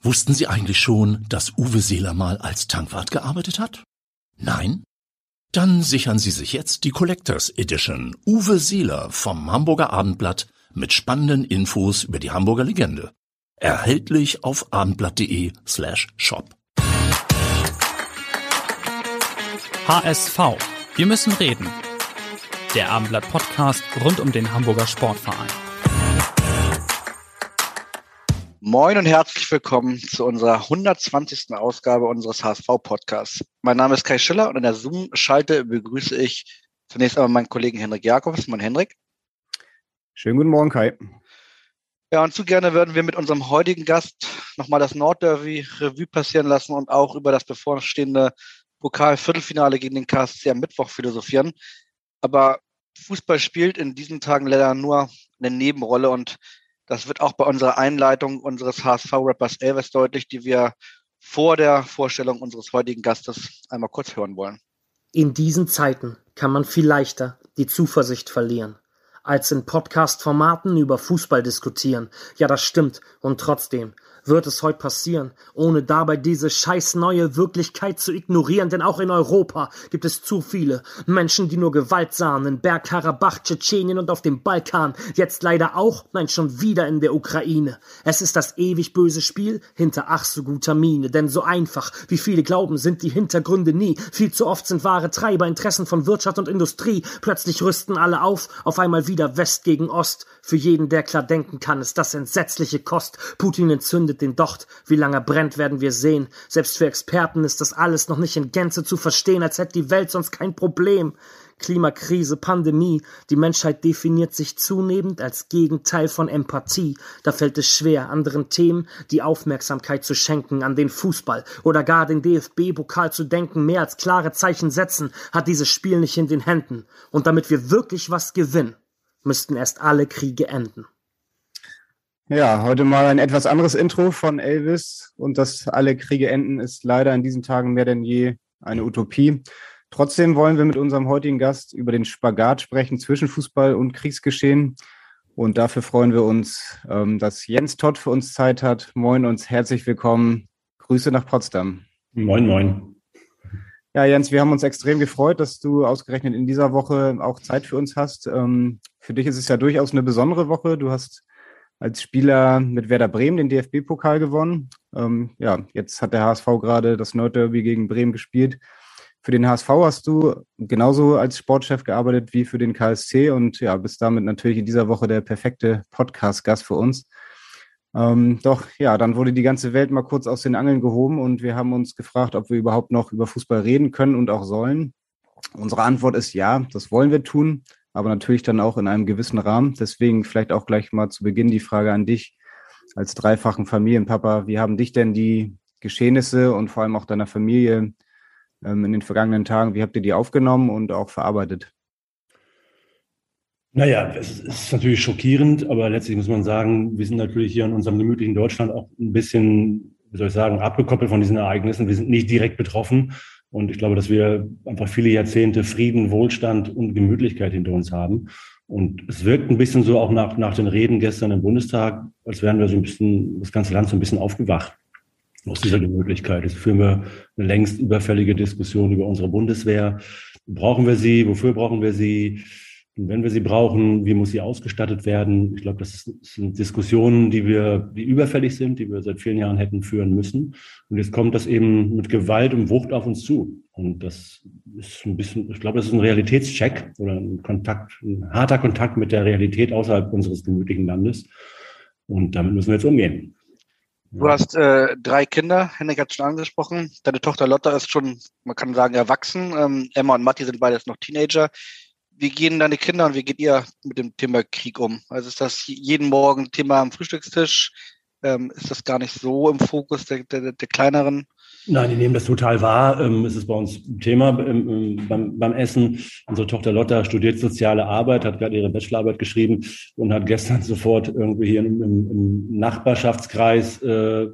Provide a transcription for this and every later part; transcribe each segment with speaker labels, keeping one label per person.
Speaker 1: Wussten Sie eigentlich schon, dass Uwe Seeler mal als Tankwart gearbeitet hat? Nein? Dann sichern Sie sich jetzt die Collectors Edition Uwe Seeler vom Hamburger Abendblatt mit spannenden Infos über die Hamburger Legende. Erhältlich auf abendblatt.de slash shop.
Speaker 2: HSV. Wir müssen reden. Der Abendblatt Podcast rund um den Hamburger Sportverein.
Speaker 3: Moin und herzlich willkommen zu unserer 120. Ausgabe unseres HSV-Podcasts. Mein Name ist Kai Schiller und in der Zoom-Schalte begrüße ich zunächst einmal meinen Kollegen Henrik Jakobs. Moin Henrik.
Speaker 4: Schönen guten Morgen, Kai.
Speaker 3: Ja, und zu gerne würden wir mit unserem heutigen Gast nochmal das Nordderby Revue passieren lassen und auch über das bevorstehende Pokal-Viertelfinale gegen den KSC am Mittwoch philosophieren. Aber Fußball spielt in diesen Tagen leider nur eine Nebenrolle und das wird auch bei unserer Einleitung unseres HSV-Rappers Elvis deutlich, die wir vor der Vorstellung unseres heutigen Gastes einmal kurz hören wollen.
Speaker 5: In diesen Zeiten kann man viel leichter die Zuversicht verlieren, als in Podcast-Formaten über Fußball diskutieren. Ja, das stimmt. Und trotzdem, wird es heute passieren, ohne dabei diese scheiß neue Wirklichkeit zu ignorieren, denn auch in Europa gibt es zu viele Menschen, die nur Gewalt sahen, in Bergkarabach, Tschetschenien und auf dem Balkan, jetzt leider auch, nein, schon wieder in der Ukraine. Es ist das ewig böse Spiel hinter ach so guter Miene, denn so einfach, wie viele glauben, sind die Hintergründe nie. Viel zu oft sind wahre Treiber Interessen von Wirtschaft und Industrie. Plötzlich rüsten alle auf, auf einmal wieder West gegen Ost. Für jeden, der klar denken kann, ist das entsetzliche Kost. Putin entzündet den Docht. Wie lange brennt, werden wir sehen. Selbst für Experten ist das alles noch nicht in Gänze zu verstehen, als hätte die Welt sonst kein Problem. Klimakrise, Pandemie, die Menschheit definiert sich zunehmend als Gegenteil von Empathie. Da fällt es schwer, anderen Themen die Aufmerksamkeit zu schenken, an den Fußball oder gar den DFB-Pokal zu denken. Mehr als klare Zeichen setzen hat dieses Spiel nicht in den Händen. Und damit wir wirklich was gewinnen, müssten erst alle Kriege enden.
Speaker 4: Ja, heute mal ein etwas anderes Intro von Elvis und dass alle Kriege enden, ist leider in diesen Tagen mehr denn je eine Utopie. Trotzdem wollen wir mit unserem heutigen Gast über den Spagat sprechen zwischen Fußball und Kriegsgeschehen. Und dafür freuen wir uns, ähm, dass Jens Todd für uns Zeit hat. Moin und herzlich willkommen. Grüße nach Potsdam.
Speaker 6: Moin, moin.
Speaker 4: Ja, Jens, wir haben uns extrem gefreut, dass du ausgerechnet in dieser Woche auch Zeit für uns hast. Ähm, für dich ist es ja durchaus eine besondere Woche. Du hast als Spieler mit Werder Bremen den DFB-Pokal gewonnen. Ähm, ja, jetzt hat der HSV gerade das Nordderby gegen Bremen gespielt. Für den HSV hast du genauso als Sportchef gearbeitet wie für den KSC und ja, bist damit natürlich in dieser Woche der perfekte Podcast-Gast für uns. Ähm, doch ja, dann wurde die ganze Welt mal kurz aus den Angeln gehoben und wir haben uns gefragt, ob wir überhaupt noch über Fußball reden können und auch sollen. Unsere Antwort ist ja, das wollen wir tun aber natürlich dann auch in einem gewissen Rahmen. Deswegen vielleicht auch gleich mal zu Beginn die Frage an dich als dreifachen Familienpapa. Wie haben dich denn die Geschehnisse und vor allem auch deiner Familie ähm, in den vergangenen Tagen, wie habt ihr die aufgenommen und auch verarbeitet?
Speaker 6: Naja, es ist natürlich schockierend, aber letztlich muss man sagen, wir sind natürlich hier in unserem gemütlichen Deutschland auch ein bisschen, wie soll ich sagen, abgekoppelt von diesen Ereignissen. Wir sind nicht direkt betroffen. Und ich glaube, dass wir einfach viele Jahrzehnte Frieden, Wohlstand und Gemütlichkeit hinter uns haben. Und es wirkt ein bisschen so auch nach, nach den Reden gestern im Bundestag, als wären wir so ein bisschen, das ganze Land so ein bisschen aufgewacht aus dieser Gemütlichkeit. Jetzt führen wir eine längst überfällige Diskussion über unsere Bundeswehr. Brauchen wir sie? Wofür brauchen wir sie? Wenn wir sie brauchen, wie muss sie ausgestattet werden? Ich glaube, das sind Diskussionen, die wir, die überfällig sind, die wir seit vielen Jahren hätten führen müssen. Und jetzt kommt das eben mit Gewalt und Wucht auf uns zu. Und das ist ein bisschen, ich glaube, das ist ein Realitätscheck oder ein Kontakt, ein harter Kontakt mit der Realität außerhalb unseres gemütlichen Landes. Und damit müssen wir jetzt umgehen.
Speaker 3: Du hast äh, drei Kinder, Henrik hat schon angesprochen. Deine Tochter Lotta ist schon, man kann sagen, erwachsen. Ähm, Emma und Matti sind beides noch Teenager wie gehen deine Kinder und wie geht ihr mit dem Thema Krieg um? Also ist das jeden Morgen Thema am Frühstückstisch? ähm, ist das gar nicht so im Fokus der, der, der kleineren
Speaker 6: Nein, die nehmen das total wahr. Ähm, es ist bei uns Thema beim, beim, Essen. Unsere Tochter Lotta studiert soziale Arbeit, hat gerade ihre Bachelorarbeit geschrieben und hat gestern sofort irgendwie hier im, im Nachbarschaftskreis äh,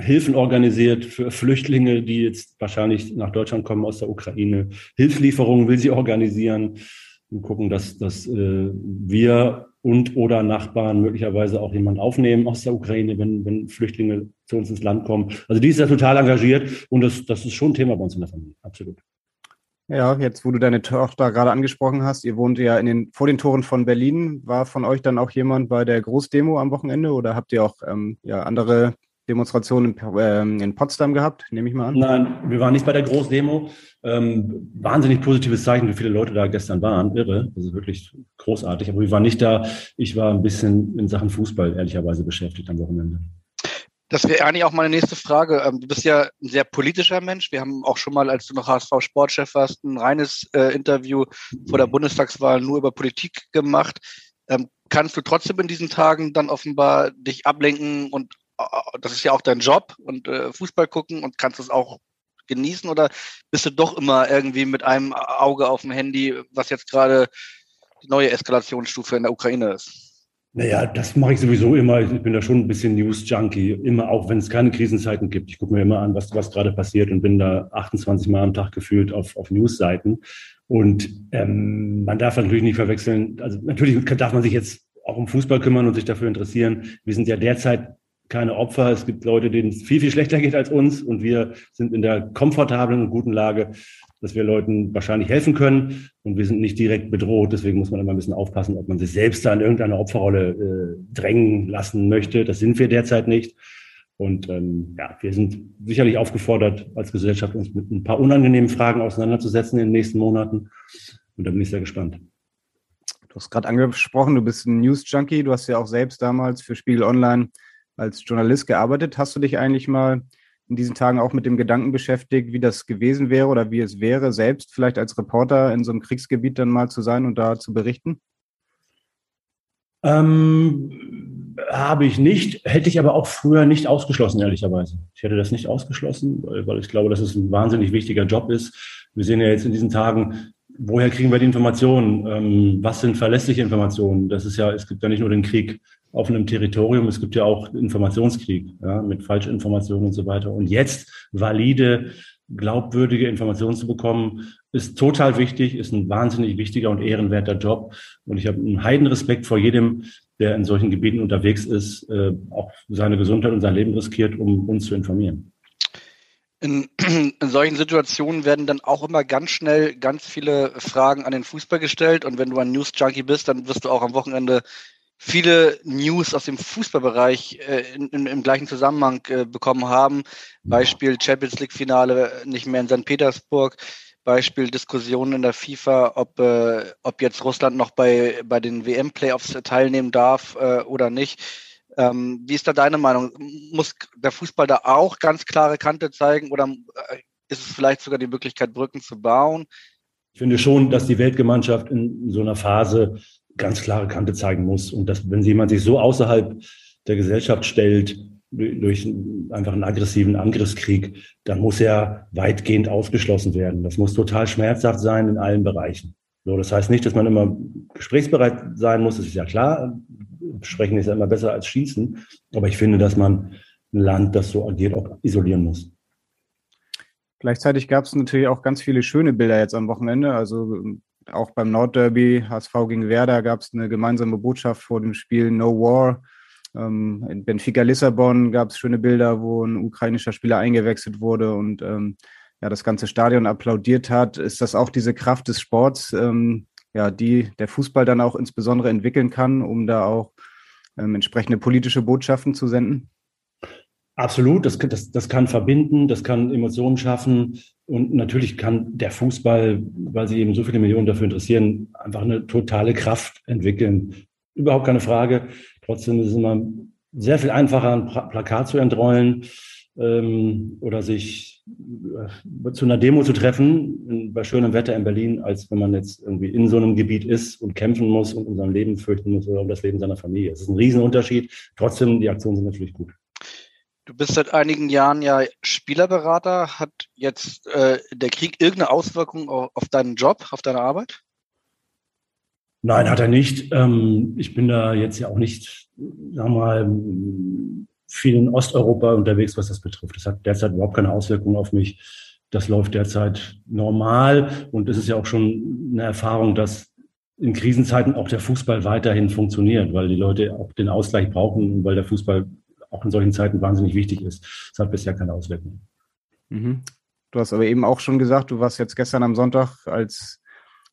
Speaker 6: Hilfen organisiert für Flüchtlinge, die jetzt wahrscheinlich nach Deutschland kommen aus der Ukraine. Hilfslieferungen will sie organisieren und gucken, dass, dass äh, wir und oder Nachbarn möglicherweise auch jemanden aufnehmen aus der Ukraine, wenn, wenn Flüchtlinge zu uns ins Land kommen. Also die ist ja total engagiert und das, das ist schon ein Thema bei uns in der Familie, absolut.
Speaker 4: Ja, jetzt, wo du deine Tochter gerade angesprochen hast, ihr wohnt ja in den, vor den Toren von Berlin. War von euch dann auch jemand bei der Großdemo am Wochenende oder habt ihr auch ähm, ja, andere Demonstration in, ähm, in, Potsdam gehabt, nehme ich mal an?
Speaker 6: Nein, wir waren nicht bei der Großdemo. Ähm, wahnsinnig positives Zeichen, wie viele Leute da gestern waren. Irre. Das ist wirklich großartig. Aber wir waren nicht da. Ich war ein bisschen in Sachen Fußball ehrlicherweise beschäftigt am Wochenende.
Speaker 3: Das wäre eigentlich auch meine nächste Frage. Ähm, du bist ja ein sehr politischer Mensch. Wir haben auch schon mal, als du noch HSV-Sportchef warst, ein reines äh, Interview vor der Bundestagswahl nur über Politik gemacht. Ähm, kannst du trotzdem in diesen Tagen dann offenbar dich ablenken und äh, das ist ja auch dein Job und äh, Fußball gucken und kannst es auch genießen oder bist du doch immer irgendwie mit einem Auge auf dem Handy, was jetzt gerade die neue Eskalationsstufe in der Ukraine ist?
Speaker 6: Naja, das mache ich sowieso immer. Ich bin da schon ein bisschen News-Junkie. Immer, auch wenn es keine Krisenzeiten gibt. Ich gucke mir immer an, was, was gerade passiert und bin da 28 Mal am Tag gefühlt auf, auf News-Seiten. Und ähm, man darf natürlich nicht verwechseln. Also natürlich darf man sich jetzt auch um Fußball kümmern und sich dafür interessieren. Wir sind ja derzeit keine Opfer. Es gibt Leute, denen es viel, viel schlechter geht als uns und wir sind in der komfortablen und guten Lage, dass wir Leuten wahrscheinlich helfen können und wir sind nicht direkt bedroht. Deswegen muss man immer ein bisschen aufpassen, ob man sich selbst da in irgendeine Opferrolle äh, drängen lassen möchte. Das sind wir derzeit nicht. Und ähm, ja, wir sind sicherlich aufgefordert, als Gesellschaft uns mit ein paar unangenehmen Fragen auseinanderzusetzen in den nächsten Monaten. Und da bin ich sehr gespannt.
Speaker 4: Du hast gerade angesprochen, du bist ein News-Junkie. Du hast ja auch selbst damals für Spiegel Online als Journalist gearbeitet. Hast du dich eigentlich mal in diesen Tagen auch mit dem Gedanken beschäftigt, wie das gewesen wäre oder wie es wäre, selbst vielleicht als Reporter in so einem Kriegsgebiet dann mal zu sein und da zu berichten?
Speaker 6: Ähm, habe ich nicht, hätte ich aber auch früher nicht ausgeschlossen, ehrlicherweise. Ich hätte das nicht ausgeschlossen, weil ich glaube, dass es ein wahnsinnig wichtiger Job ist. Wir sehen ja jetzt in diesen Tagen, woher kriegen wir die Informationen? Ähm, was sind verlässliche Informationen? Das ist ja, es gibt ja nicht nur den Krieg auf einem Territorium. Es gibt ja auch Informationskrieg ja, mit Falschinformationen und so weiter. Und jetzt valide, glaubwürdige Informationen zu bekommen, ist total wichtig, ist ein wahnsinnig wichtiger und ehrenwerter Job. Und ich habe einen Heidenrespekt vor jedem, der in solchen Gebieten unterwegs ist, äh, auch seine Gesundheit und sein Leben riskiert, um uns zu informieren.
Speaker 3: In, in, solchen Situationen werden dann auch immer ganz schnell ganz viele Fragen an den Fußball gestellt. Und wenn du ein News-Junkie bist, dann wirst du auch am Wochenende viele News aus dem Fußballbereich äh, in, in, im gleichen Zusammenhang äh, bekommen haben. Beispiel Champions League Finale nicht mehr in St. Petersburg. Beispiel Diskussionen in der FIFA, ob, äh, ob jetzt Russland noch bei, bei den WM-Playoffs teilnehmen darf äh, oder nicht. Ähm, wie ist da deine Meinung? Muss der Fußball da auch ganz klare Kante zeigen oder äh, ist es vielleicht sogar die Möglichkeit, Brücken zu bauen?
Speaker 6: Ich finde schon, dass die Weltgemeinschaft in so einer Phase ganz klare Kante zeigen muss. Und dass, wenn jemand sich so außerhalb der Gesellschaft stellt, durch einfach einen aggressiven Angriffskrieg, dann muss er weitgehend ausgeschlossen werden. Das muss total schmerzhaft sein in allen Bereichen. So, das heißt nicht, dass man immer gesprächsbereit sein muss, das ist ja klar. Sprechen ist ja immer besser als schießen. Aber ich finde, dass man ein Land, das so agiert, auch isolieren muss.
Speaker 4: Gleichzeitig gab es natürlich auch ganz viele schöne Bilder jetzt am Wochenende. Also auch beim Nordderby, HSV gegen Werder, gab es eine gemeinsame Botschaft vor dem Spiel No War. Ähm, in Benfica Lissabon gab es schöne Bilder, wo ein ukrainischer Spieler eingewechselt wurde und ähm, ja, das ganze Stadion applaudiert hat. Ist das auch diese Kraft des Sports, ähm, ja, die der Fußball dann auch insbesondere entwickeln kann, um da auch ähm, entsprechende politische Botschaften zu senden?
Speaker 6: Absolut, das, das, das kann verbinden, das kann Emotionen schaffen und natürlich kann der Fußball, weil sich eben so viele Millionen dafür interessieren, einfach eine totale Kraft entwickeln. Überhaupt keine Frage. Trotzdem ist es immer sehr viel einfacher, ein Plakat zu entrollen ähm, oder sich äh, zu einer Demo zu treffen bei schönem Wetter in Berlin, als wenn man jetzt irgendwie in so einem Gebiet ist und kämpfen muss und um sein Leben fürchten muss oder um das Leben seiner Familie. Es ist ein Riesenunterschied. Trotzdem, die Aktionen sind natürlich gut.
Speaker 3: Du bist seit einigen Jahren ja Spielerberater. Hat jetzt äh, der Krieg irgendeine Auswirkung auf, deinen Job, auf deine Arbeit?
Speaker 6: Nein, hat er nicht. Ähm, ich bin da jetzt ja auch nicht, sagen wir mal, viel in Osteuropa unterwegs, was das betrifft. Das hat derzeit überhaupt keine Auswirkungen auf mich. Das läuft derzeit normal und es ist ja auch schon eine Erfahrung, dass in Krisenzeiten auch der Fußball weiterhin funktioniert, weil die Leute auch den Ausgleich brauchen weil der Fußball auch in solchen Zeiten wahnsinnig wichtig ist. Das hat bisher keine Auswirkungen.
Speaker 4: Mhm. Du hast aber eben auch schon gesagt, du warst jetzt gestern am Sonntag als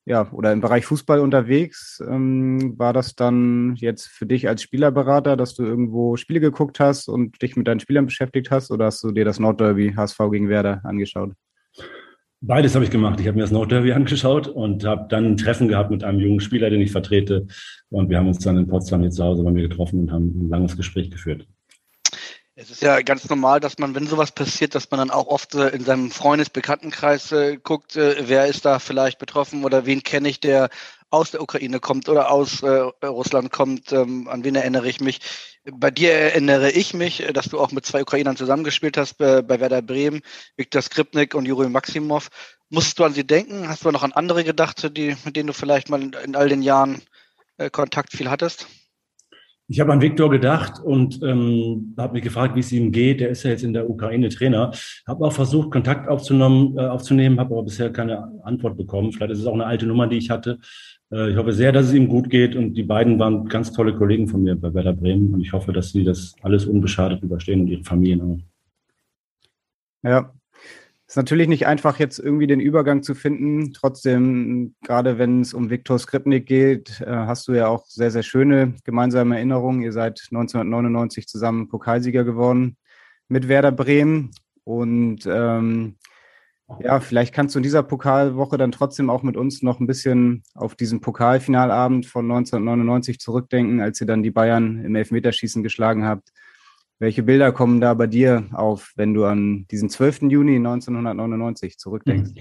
Speaker 4: ja, oder im Bereich Fußball unterwegs. Ähm, war das dann jetzt für dich als Spielerberater, dass du irgendwo Spiele geguckt hast und dich mit deinen Spielern beschäftigt hast oder hast du dir das Nordderby HSV gegen Werder angeschaut?
Speaker 6: Beides habe ich gemacht. Ich habe mir das Nordderby angeschaut und habe dann ein Treffen gehabt mit einem jungen Spieler, den ich vertrete. Und wir haben uns dann in Potsdam hier zu Hause bei mir getroffen und haben ein langes Gespräch geführt.
Speaker 3: Es ist ja ganz normal, dass man, wenn sowas passiert, dass man dann auch oft äh, in seinem Freundesbekanntenkreis äh, guckt, äh, wer ist da vielleicht betroffen oder wen kenne ich, der aus der Ukraine kommt oder aus äh, Russland kommt, ähm, an wen erinnere ich mich. Bei dir erinnere ich mich, äh, dass du auch mit zwei Ukrainern zusammengespielt hast, bei, bei Werder Bremen, Viktor Skripnik und Juri Maximov. Musstest du an sie denken? Hast du noch an andere gedacht, die, mit denen du vielleicht mal in, in all den Jahren äh, Kontakt viel hattest?
Speaker 6: Ich habe an Viktor gedacht und ähm, habe mich gefragt, wie es ihm geht. Der ist ja jetzt in der Ukraine Trainer. Habe auch versucht, Kontakt aufzunehmen, äh, aufzunehmen habe aber bisher keine Antwort bekommen. Vielleicht ist es auch eine alte Nummer, die ich hatte. Äh, ich hoffe sehr, dass es ihm gut geht. Und die beiden waren ganz tolle Kollegen von mir bei Werder Bremen. Und ich hoffe, dass sie das alles unbeschadet überstehen und ihre Familien auch.
Speaker 4: Ja, ist natürlich nicht einfach, jetzt irgendwie den Übergang zu finden. Trotzdem, gerade wenn es um Viktor Skripnik geht, äh, hast du ja auch sehr, sehr schöne gemeinsame Erinnerungen. Ihr seid 1999 zusammen Pokalsieger geworden mit Werder Bremen. Und ähm, ja, vielleicht kannst du in dieser Pokalwoche dann trotzdem auch mit uns noch ein bisschen auf diesen Pokalfinalabend von 1999 zurückdenken, als ihr dann die Bayern im Elfmeterschießen geschlagen habt. Welche Bilder kommen da bei dir auf, wenn du an diesen 12. Juni 1999 zurückdenkst?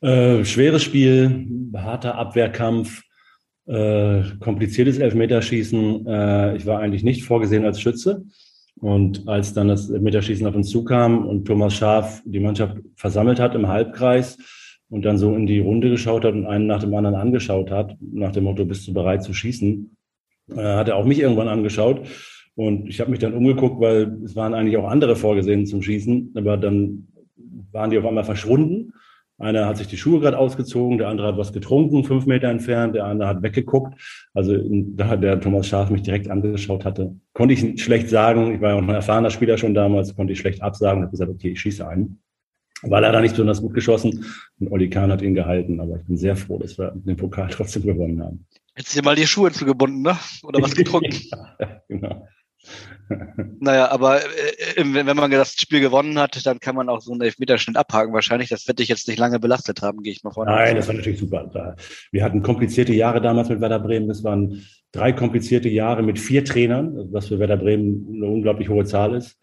Speaker 6: Äh, schweres Spiel, harter Abwehrkampf, äh, kompliziertes Elfmeterschießen. Äh, ich war eigentlich nicht vorgesehen als Schütze. Und als dann das Elfmeterschießen auf uns zukam und Thomas Schaf die Mannschaft versammelt hat im Halbkreis und dann so in die Runde geschaut hat und einen nach dem anderen angeschaut hat, nach dem Motto, bist du bereit zu schießen, äh, hat er auch mich irgendwann angeschaut und ich habe mich dann umgeguckt, weil es waren eigentlich auch andere vorgesehen zum Schießen, aber dann waren die auf einmal verschwunden. Einer hat sich die Schuhe gerade ausgezogen, der andere hat was getrunken, fünf Meter entfernt, der andere hat weggeguckt. Also da der Thomas Schaaf mich direkt angeschaut hatte, konnte ich schlecht sagen. Ich war ja auch ein erfahrener Spieler schon damals, konnte ich schlecht absagen habe gesagt, okay, ich schieße einen. War leider nicht besonders gut geschossen und Oli Kahn hat ihn gehalten, aber ich bin sehr froh, dass wir den Pokal trotzdem gewonnen haben.
Speaker 3: Hättest du dir mal die Schuhe zugebunden, ne? Oder was getrunken? ja, genau. Naja, aber äh, wenn man das Spiel gewonnen hat, dann kann man auch so einen Elfmeterschnitt abhaken. Wahrscheinlich, das wird dich jetzt nicht lange belastet haben, gehe ich mal von
Speaker 6: Nein, das war natürlich super. Wir hatten komplizierte Jahre damals mit Werder Bremen. Das waren drei komplizierte Jahre mit vier Trainern, was für Werder Bremen eine unglaublich hohe Zahl ist.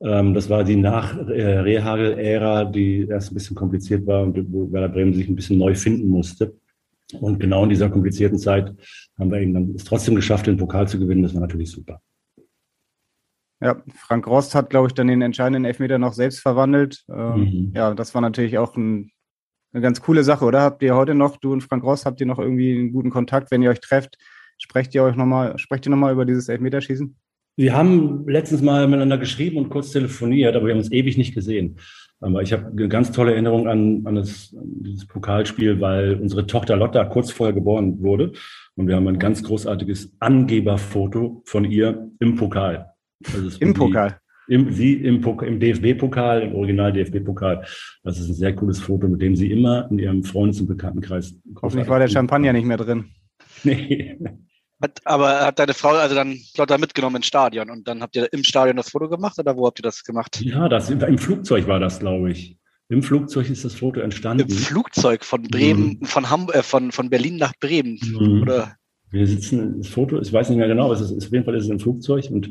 Speaker 6: Ähm, das war die Nach-Rehagel-Ära, die erst ein bisschen kompliziert war und wo Werder Bremen sich ein bisschen neu finden musste. Und genau in dieser komplizierten Zeit haben wir eben dann es trotzdem geschafft, den Pokal zu gewinnen. Das war natürlich super.
Speaker 4: Ja, Frank Rost hat, glaube ich, dann den entscheidenden Elfmeter noch selbst verwandelt. Ähm, mhm. Ja, das war natürlich auch ein, eine ganz coole Sache, oder? Habt ihr heute noch, du und Frank Rost, habt ihr noch irgendwie einen guten Kontakt, wenn ihr euch trefft? Sprecht ihr euch nochmal, sprecht ihr nochmal über dieses Elfmeterschießen?
Speaker 6: Wir haben letztens mal miteinander geschrieben und kurz telefoniert, aber wir haben uns ewig nicht gesehen. Aber ich habe eine ganz tolle Erinnerung an, an, das, an dieses Pokalspiel, weil unsere Tochter Lotta kurz vorher geboren wurde. Und wir haben ein ganz großartiges Angeberfoto von ihr im Pokal.
Speaker 4: Also Im Pokal.
Speaker 6: Im, sie im, im DFB-Pokal, im Original DFB-Pokal. Das ist ein sehr cooles Foto, mit dem sie immer in ihrem Freundes- und Bekanntenkreis.
Speaker 4: Hoffentlich war der Champagner nicht mehr drin.
Speaker 3: Nee. Hat, aber hat deine Frau also dann Lotta mitgenommen ins Stadion und dann habt ihr im Stadion das Foto gemacht oder wo habt ihr das gemacht?
Speaker 6: Ja, das, im Flugzeug war das, glaube ich. Im Flugzeug ist das Foto entstanden. Im
Speaker 3: Flugzeug von Bremen, mhm. von, Hamburg, äh, von, von Berlin nach Bremen, mhm. oder?
Speaker 6: Wir sitzen, das Foto, ich weiß nicht mehr genau, aber es ist, auf jeden Fall ist es im Flugzeug und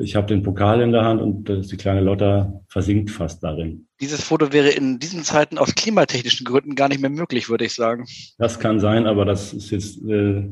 Speaker 6: ich habe den Pokal in der Hand und die kleine Lotta versinkt fast darin.
Speaker 3: Dieses Foto wäre in diesen Zeiten aus klimatechnischen Gründen gar nicht mehr möglich, würde ich sagen.
Speaker 6: Das kann sein, aber das ist jetzt äh,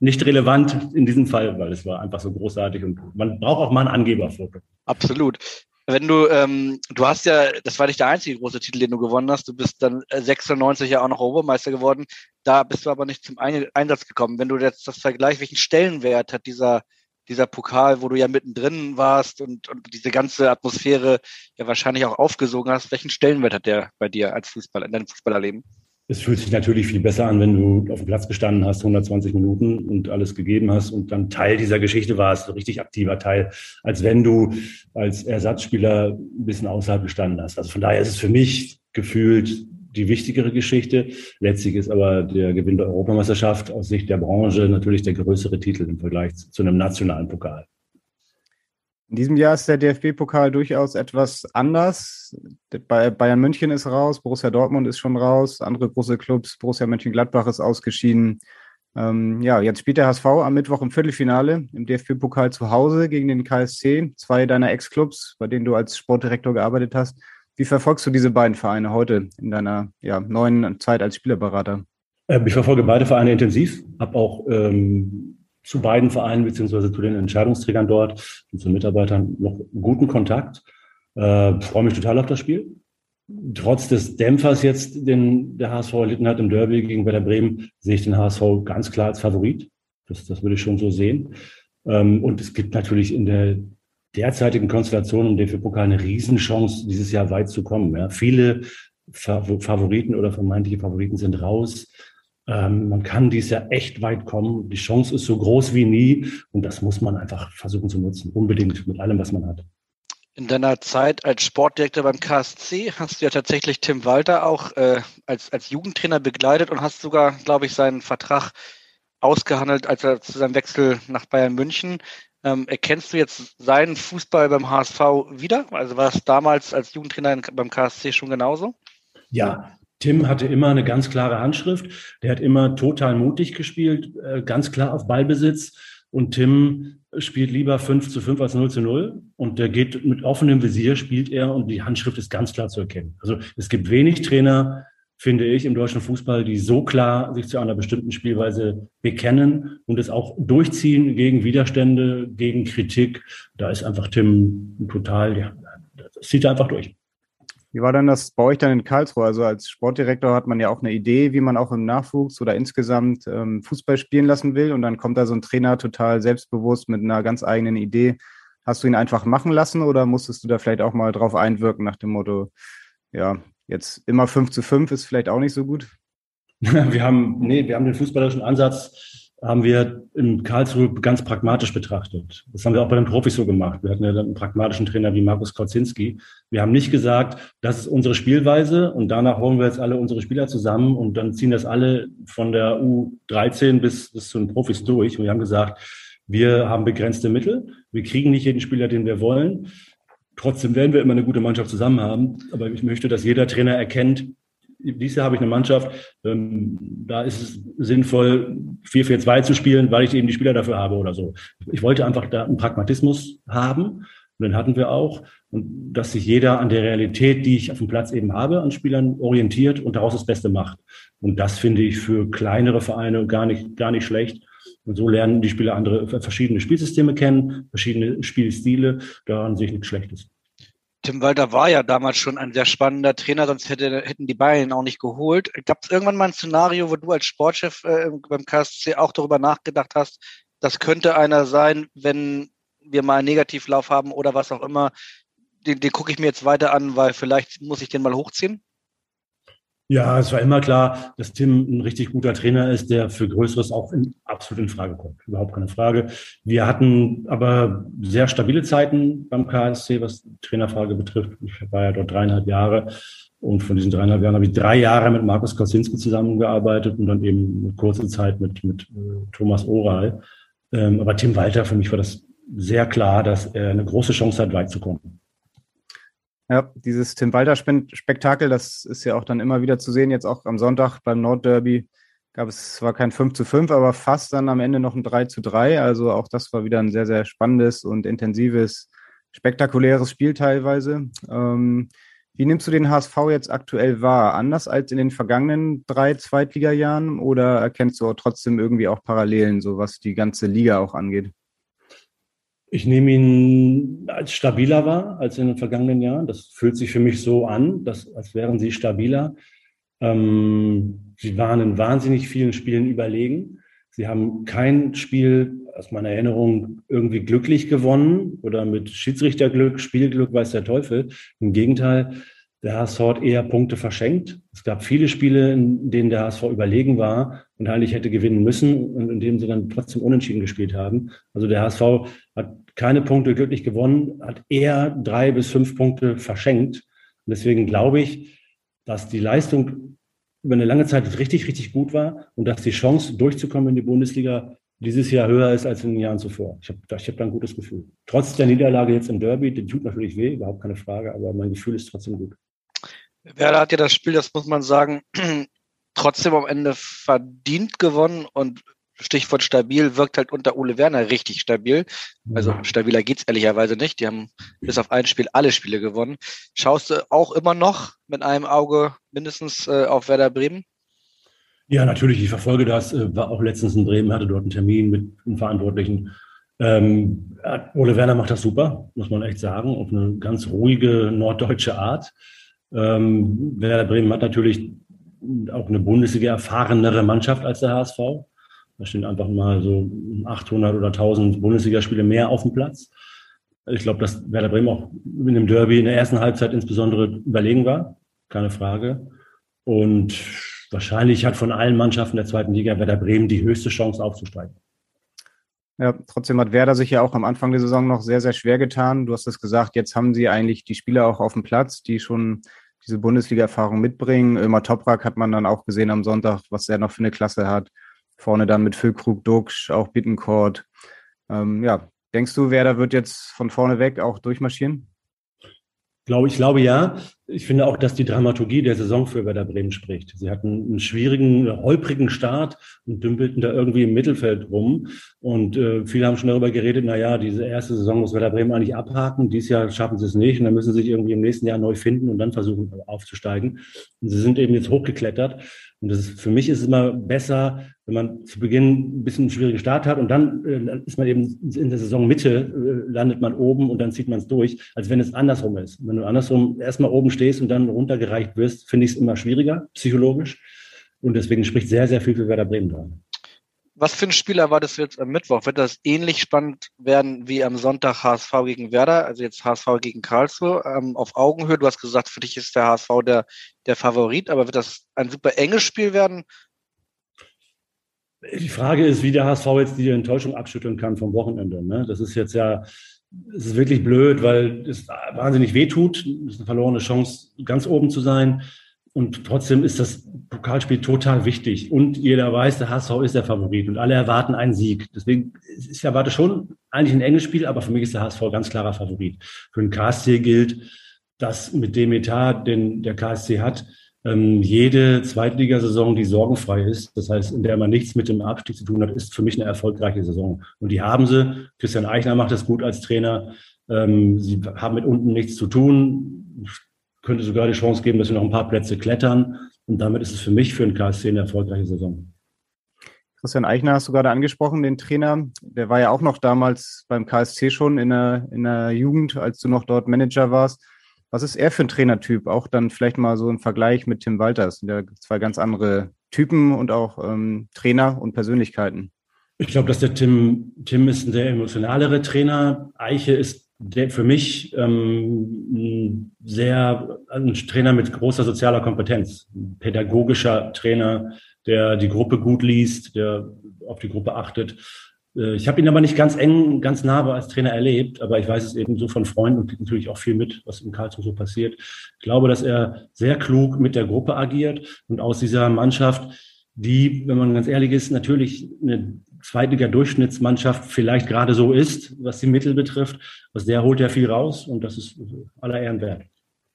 Speaker 6: nicht relevant in diesem Fall, weil es war einfach so großartig und man braucht auch mal ein Angeberfoto.
Speaker 3: Absolut. Wenn du, ähm, du hast ja, das war nicht der einzige große Titel, den du gewonnen hast. Du bist dann 96 ja auch noch Obermeister geworden. Da bist du aber nicht zum Einsatz gekommen. Wenn du jetzt das vergleichst, welchen Stellenwert hat dieser dieser Pokal, wo du ja mittendrin warst und, und diese ganze Atmosphäre ja wahrscheinlich auch aufgesogen hast. Welchen Stellenwert hat der bei dir als Fußballer, in deinem Fußballerleben?
Speaker 6: Es fühlt sich natürlich viel besser an, wenn du auf dem Platz gestanden hast, 120 Minuten und alles gegeben hast und dann Teil dieser Geschichte warst, richtig aktiver Teil, als wenn du als Ersatzspieler ein bisschen außerhalb gestanden hast. Also von daher ist es für mich gefühlt die wichtigere Geschichte. Letztlich ist aber der Gewinn der Europameisterschaft aus Sicht der Branche natürlich der größere Titel im Vergleich zu einem nationalen Pokal.
Speaker 4: In diesem Jahr ist der DFB-Pokal durchaus etwas anders. Bayern München ist raus, Borussia Dortmund ist schon raus, andere große Clubs, Borussia Mönchengladbach ist ausgeschieden. Ähm, ja, jetzt spielt der HSV am Mittwoch im Viertelfinale im DFB-Pokal zu Hause gegen den KSC, zwei deiner Ex-Clubs, bei denen du als Sportdirektor gearbeitet hast. Wie verfolgst du diese beiden Vereine heute in deiner ja, neuen Zeit als Spielerberater?
Speaker 6: Ähm, ich verfolge beide Vereine intensiv, habe auch ähm, zu beiden Vereinen beziehungsweise zu den Entscheidungsträgern dort und zu Mitarbeitern noch guten Kontakt. Äh, freue mich total auf das Spiel. Trotz des Dämpfers jetzt, den der HSV erlitten hat im Derby gegen Werder Bremen, sehe ich den HSV ganz klar als Favorit. Das, das würde ich schon so sehen. Ähm, und es gibt natürlich in der derzeitigen Konstellation im DFB-Pokal eine Riesenchance, dieses Jahr weit zu kommen. Ja. Viele Favoriten oder vermeintliche Favoriten sind raus. Ähm, man kann dieses Jahr echt weit kommen. Die Chance ist so groß wie nie und das muss man einfach versuchen zu nutzen, unbedingt mit allem, was man hat.
Speaker 3: In deiner Zeit als Sportdirektor beim KSC hast du ja tatsächlich Tim Walter auch äh, als, als Jugendtrainer begleitet und hast sogar, glaube ich, seinen Vertrag ausgehandelt, als er zu seinem Wechsel nach Bayern München ähm, erkennst du jetzt seinen Fußball beim HSV wieder? Also war es damals als Jugendtrainer beim KSC schon genauso?
Speaker 6: Ja, Tim hatte immer eine ganz klare Handschrift. Der hat immer total mutig gespielt, äh, ganz klar auf Ballbesitz. Und Tim spielt lieber 5 zu 5 als 0 zu 0. Und der geht mit offenem Visier, spielt er und die Handschrift ist ganz klar zu erkennen. Also es gibt wenig Trainer, finde ich, im deutschen Fußball, die so klar sich zu einer bestimmten Spielweise bekennen und es auch durchziehen gegen Widerstände, gegen Kritik. Da ist einfach Tim total, ja, das zieht er einfach durch.
Speaker 4: Wie war denn das bei euch dann in Karlsruhe? Also als Sportdirektor hat man ja auch eine Idee, wie man auch im Nachwuchs oder insgesamt ähm, Fußball spielen lassen will. Und dann kommt da so ein Trainer total selbstbewusst mit einer ganz eigenen Idee. Hast du ihn einfach machen lassen oder musstest du da vielleicht auch mal drauf einwirken nach dem Motto, ja, Jetzt immer 5 zu 5 ist vielleicht auch nicht so gut.
Speaker 6: Wir haben, nee, wir haben den fußballerischen Ansatz, haben wir in Karlsruhe ganz pragmatisch betrachtet. Das haben wir auch bei den Profis so gemacht. Wir hatten ja einen pragmatischen Trainer wie Markus Kauzinski. Wir haben nicht gesagt, das ist unsere Spielweise und danach holen wir jetzt alle unsere Spieler zusammen und dann ziehen das alle von der U13 bis, bis zu den Profis durch. Und wir haben gesagt, wir haben begrenzte Mittel. Wir kriegen nicht jeden Spieler, den wir wollen. Trotzdem werden wir immer eine gute Mannschaft zusammen haben. Aber ich möchte, dass jeder Trainer erkennt, dieses Jahr habe ich eine Mannschaft, ähm, da ist es sinnvoll, 4-4-2 zu spielen, weil ich eben die Spieler dafür habe oder so. Ich wollte einfach da einen Pragmatismus haben. Und den hatten wir auch. Und dass sich jeder an der Realität, die ich auf dem Platz eben habe, an Spielern orientiert und daraus das Beste macht. Und das finde ich für kleinere Vereine gar nicht, gar nicht schlecht. Und so lernen die Spieler andere verschiedene Spielsysteme kennen, verschiedene Spielstile. Daran sehe ich nichts Schlechtes.
Speaker 3: Tim Walter war ja damals schon ein sehr spannender Trainer, sonst hätte, hätten die Bayern auch nicht geholt. Gab es irgendwann mal ein Szenario, wo du als Sportchef äh, beim KSC auch darüber nachgedacht hast, das könnte einer sein, wenn wir mal einen Negativlauf haben oder was auch immer, den, den gucke ich mir jetzt weiter an, weil vielleicht muss ich den mal hochziehen?
Speaker 6: Ja, es war immer klar, dass Tim ein richtig guter Trainer ist, der für Größeres auch in, absolut in Frage kommt. Überhaupt keine Frage. Wir hatten aber sehr stabile Zeiten beim KSC, was Trainerfrage betrifft. Ich war ja dort dreieinhalb Jahre. Und von diesen dreieinhalb Jahren habe ich drei Jahre mit Markus Kosinski zusammengearbeitet und dann eben eine kurze Zeit mit, mit äh, Thomas Oral. Ähm, aber Tim Walter, für mich war das sehr klar, dass er eine große Chance hat, weit zu kommen.
Speaker 4: Ja, dieses Tim Walter-Spektakel, das ist ja auch dann immer wieder zu sehen, jetzt auch am Sonntag beim Nordderby. gab es zwar kein 5 zu 5, aber fast dann am Ende noch ein 3 zu 3. Also auch das war wieder ein sehr, sehr spannendes und intensives, spektakuläres Spiel teilweise. Ähm, wie nimmst du den HSV jetzt aktuell wahr? Anders als in den vergangenen drei Zweitligajahren oder erkennst du trotzdem irgendwie auch Parallelen, so was die ganze Liga auch angeht?
Speaker 6: Ich nehme ihn als stabiler wahr als in den vergangenen Jahren. Das fühlt sich für mich so an, dass, als wären sie stabiler. Ähm, sie waren in wahnsinnig vielen Spielen überlegen. Sie haben kein Spiel aus meiner Erinnerung irgendwie glücklich gewonnen oder mit Schiedsrichterglück, Spielglück, weiß der Teufel. Im Gegenteil, der HSV hat eher Punkte verschenkt. Es gab viele Spiele, in denen der HSV überlegen war und eigentlich hätte gewinnen müssen und in denen sie dann trotzdem unentschieden gespielt haben. Also der HSV hat keine Punkte glücklich gewonnen, hat eher drei bis fünf Punkte verschenkt. Und deswegen glaube ich, dass die Leistung über eine lange Zeit richtig, richtig gut war und dass die Chance, durchzukommen in die Bundesliga, dieses Jahr höher ist als in den Jahren zuvor. Ich habe ich hab da ein gutes Gefühl. Trotz der Niederlage jetzt im Derby, die tut natürlich weh, überhaupt keine Frage, aber mein Gefühl ist trotzdem gut.
Speaker 3: Werder hat ja das Spiel, das muss man sagen, trotzdem am Ende verdient gewonnen und Stichwort stabil wirkt halt unter Ole Werner richtig stabil. Also stabiler geht's ehrlicherweise nicht. Die haben bis auf ein Spiel alle Spiele gewonnen. Schaust du auch immer noch mit einem Auge mindestens äh, auf Werder Bremen?
Speaker 6: Ja, natürlich. Ich verfolge das. Äh, war auch letztens in Bremen, hatte dort einen Termin mit einem Verantwortlichen. Ähm, Ole Werner macht das super, muss man echt sagen, auf eine ganz ruhige norddeutsche Art. Ähm, Werder Bremen hat natürlich auch eine Bundesliga erfahrenere Mannschaft als der HSV. Da stehen einfach mal so 800 oder 1000 Bundesligaspiele mehr auf dem Platz. Ich glaube, dass Werder Bremen auch in dem Derby in der ersten Halbzeit insbesondere überlegen war. Keine Frage. Und wahrscheinlich hat von allen Mannschaften der zweiten Liga Werder Bremen die höchste Chance aufzusteigen.
Speaker 4: Ja, trotzdem hat Werder sich ja auch am Anfang der Saison noch sehr, sehr schwer getan. Du hast es gesagt, jetzt haben sie eigentlich die Spieler auch auf dem Platz, die schon diese Bundesliga-Erfahrung mitbringen. Ömer Toprak hat man dann auch gesehen am Sonntag, was er noch für eine Klasse hat. Vorne dann mit Füllkrug, Duxch, auch Bittencourt. Ähm, ja, denkst du, Werder wird jetzt von vorne weg auch durchmarschieren?
Speaker 6: Glaube, ich glaube ja. Ich finde auch, dass die Dramaturgie der Saison für Werder Bremen spricht. Sie hatten einen schwierigen, holprigen Start und dümpelten da irgendwie im Mittelfeld rum. Und äh, viele haben schon darüber geredet, na ja, diese erste Saison muss Werder Bremen eigentlich abhaken. Dieses Jahr schaffen sie es nicht und dann müssen sie sich irgendwie im nächsten Jahr neu finden und dann versuchen aufzusteigen. Und sie sind eben jetzt hochgeklettert. Und das ist, für mich ist es immer besser, wenn man zu Beginn ein bisschen einen schwierigen Start hat und dann äh, ist man eben in der Saisonmitte, äh, landet man oben und dann zieht man es durch, als wenn es andersrum ist. Wenn du andersrum erstmal oben stehst und dann runtergereicht wirst, finde ich es immer schwieriger, psychologisch. Und deswegen spricht sehr, sehr viel für Werder Bremen dran.
Speaker 3: Was für ein Spiel erwartest du jetzt am Mittwoch? Wird das ähnlich spannend werden wie am Sonntag HSV gegen Werder, also jetzt HSV gegen Karlsruhe ähm, auf Augenhöhe? Du hast gesagt, für dich ist der HSV der, der Favorit, aber wird das ein super enges Spiel werden?
Speaker 6: Die Frage ist, wie der HSV jetzt die Enttäuschung abschütteln kann vom Wochenende. Ne? Das ist jetzt ja, es ist wirklich blöd, weil es wahnsinnig wehtut. Es ist eine verlorene Chance, ganz oben zu sein. Und trotzdem ist das Pokalspiel total wichtig. Und jeder weiß, der HSV ist der Favorit und alle erwarten einen Sieg. Deswegen, ich erwarte schon eigentlich ein enges Spiel, aber für mich ist der HSV ganz klarer Favorit. Für den KSC gilt, dass mit dem Etat, den der KSC hat, ähm, jede Zweitligasaison, die sorgenfrei ist, das heißt, in der man nichts mit dem Abstieg zu tun hat, ist für mich eine erfolgreiche Saison. Und die haben sie. Christian Eichner macht das gut als Trainer. Ähm, sie haben mit unten nichts zu tun könnte sogar die Chance geben, dass wir noch ein paar Plätze klettern. Und damit ist es für mich, für den KSC eine erfolgreiche Saison.
Speaker 4: Christian Eichner hast du gerade angesprochen, den Trainer. Der war ja auch noch damals beim KSC schon in der, in der Jugend, als du noch dort Manager warst. Was ist er für ein Trainertyp? Auch dann vielleicht mal so im Vergleich mit Tim Walters. Ja zwei ganz andere Typen und auch ähm, Trainer und Persönlichkeiten.
Speaker 6: Ich glaube, dass der Tim, Tim ist ein sehr emotionalere Trainer. Eiche ist der für mich ähm, sehr ein Trainer mit großer sozialer Kompetenz, ein pädagogischer Trainer, der die Gruppe gut liest, der auf die Gruppe achtet. Äh, ich habe ihn aber nicht ganz eng, ganz nah als Trainer erlebt, aber ich weiß es eben so von Freunden und natürlich auch viel mit, was in Karlsruhe so passiert. Ich glaube, dass er sehr klug mit der Gruppe agiert und aus dieser Mannschaft, die, wenn man ganz ehrlich ist, natürlich eine Zweitliga-Durchschnittsmannschaft vielleicht gerade so ist, was die Mittel betrifft. Aus der holt er viel raus und das ist aller Ehren wert.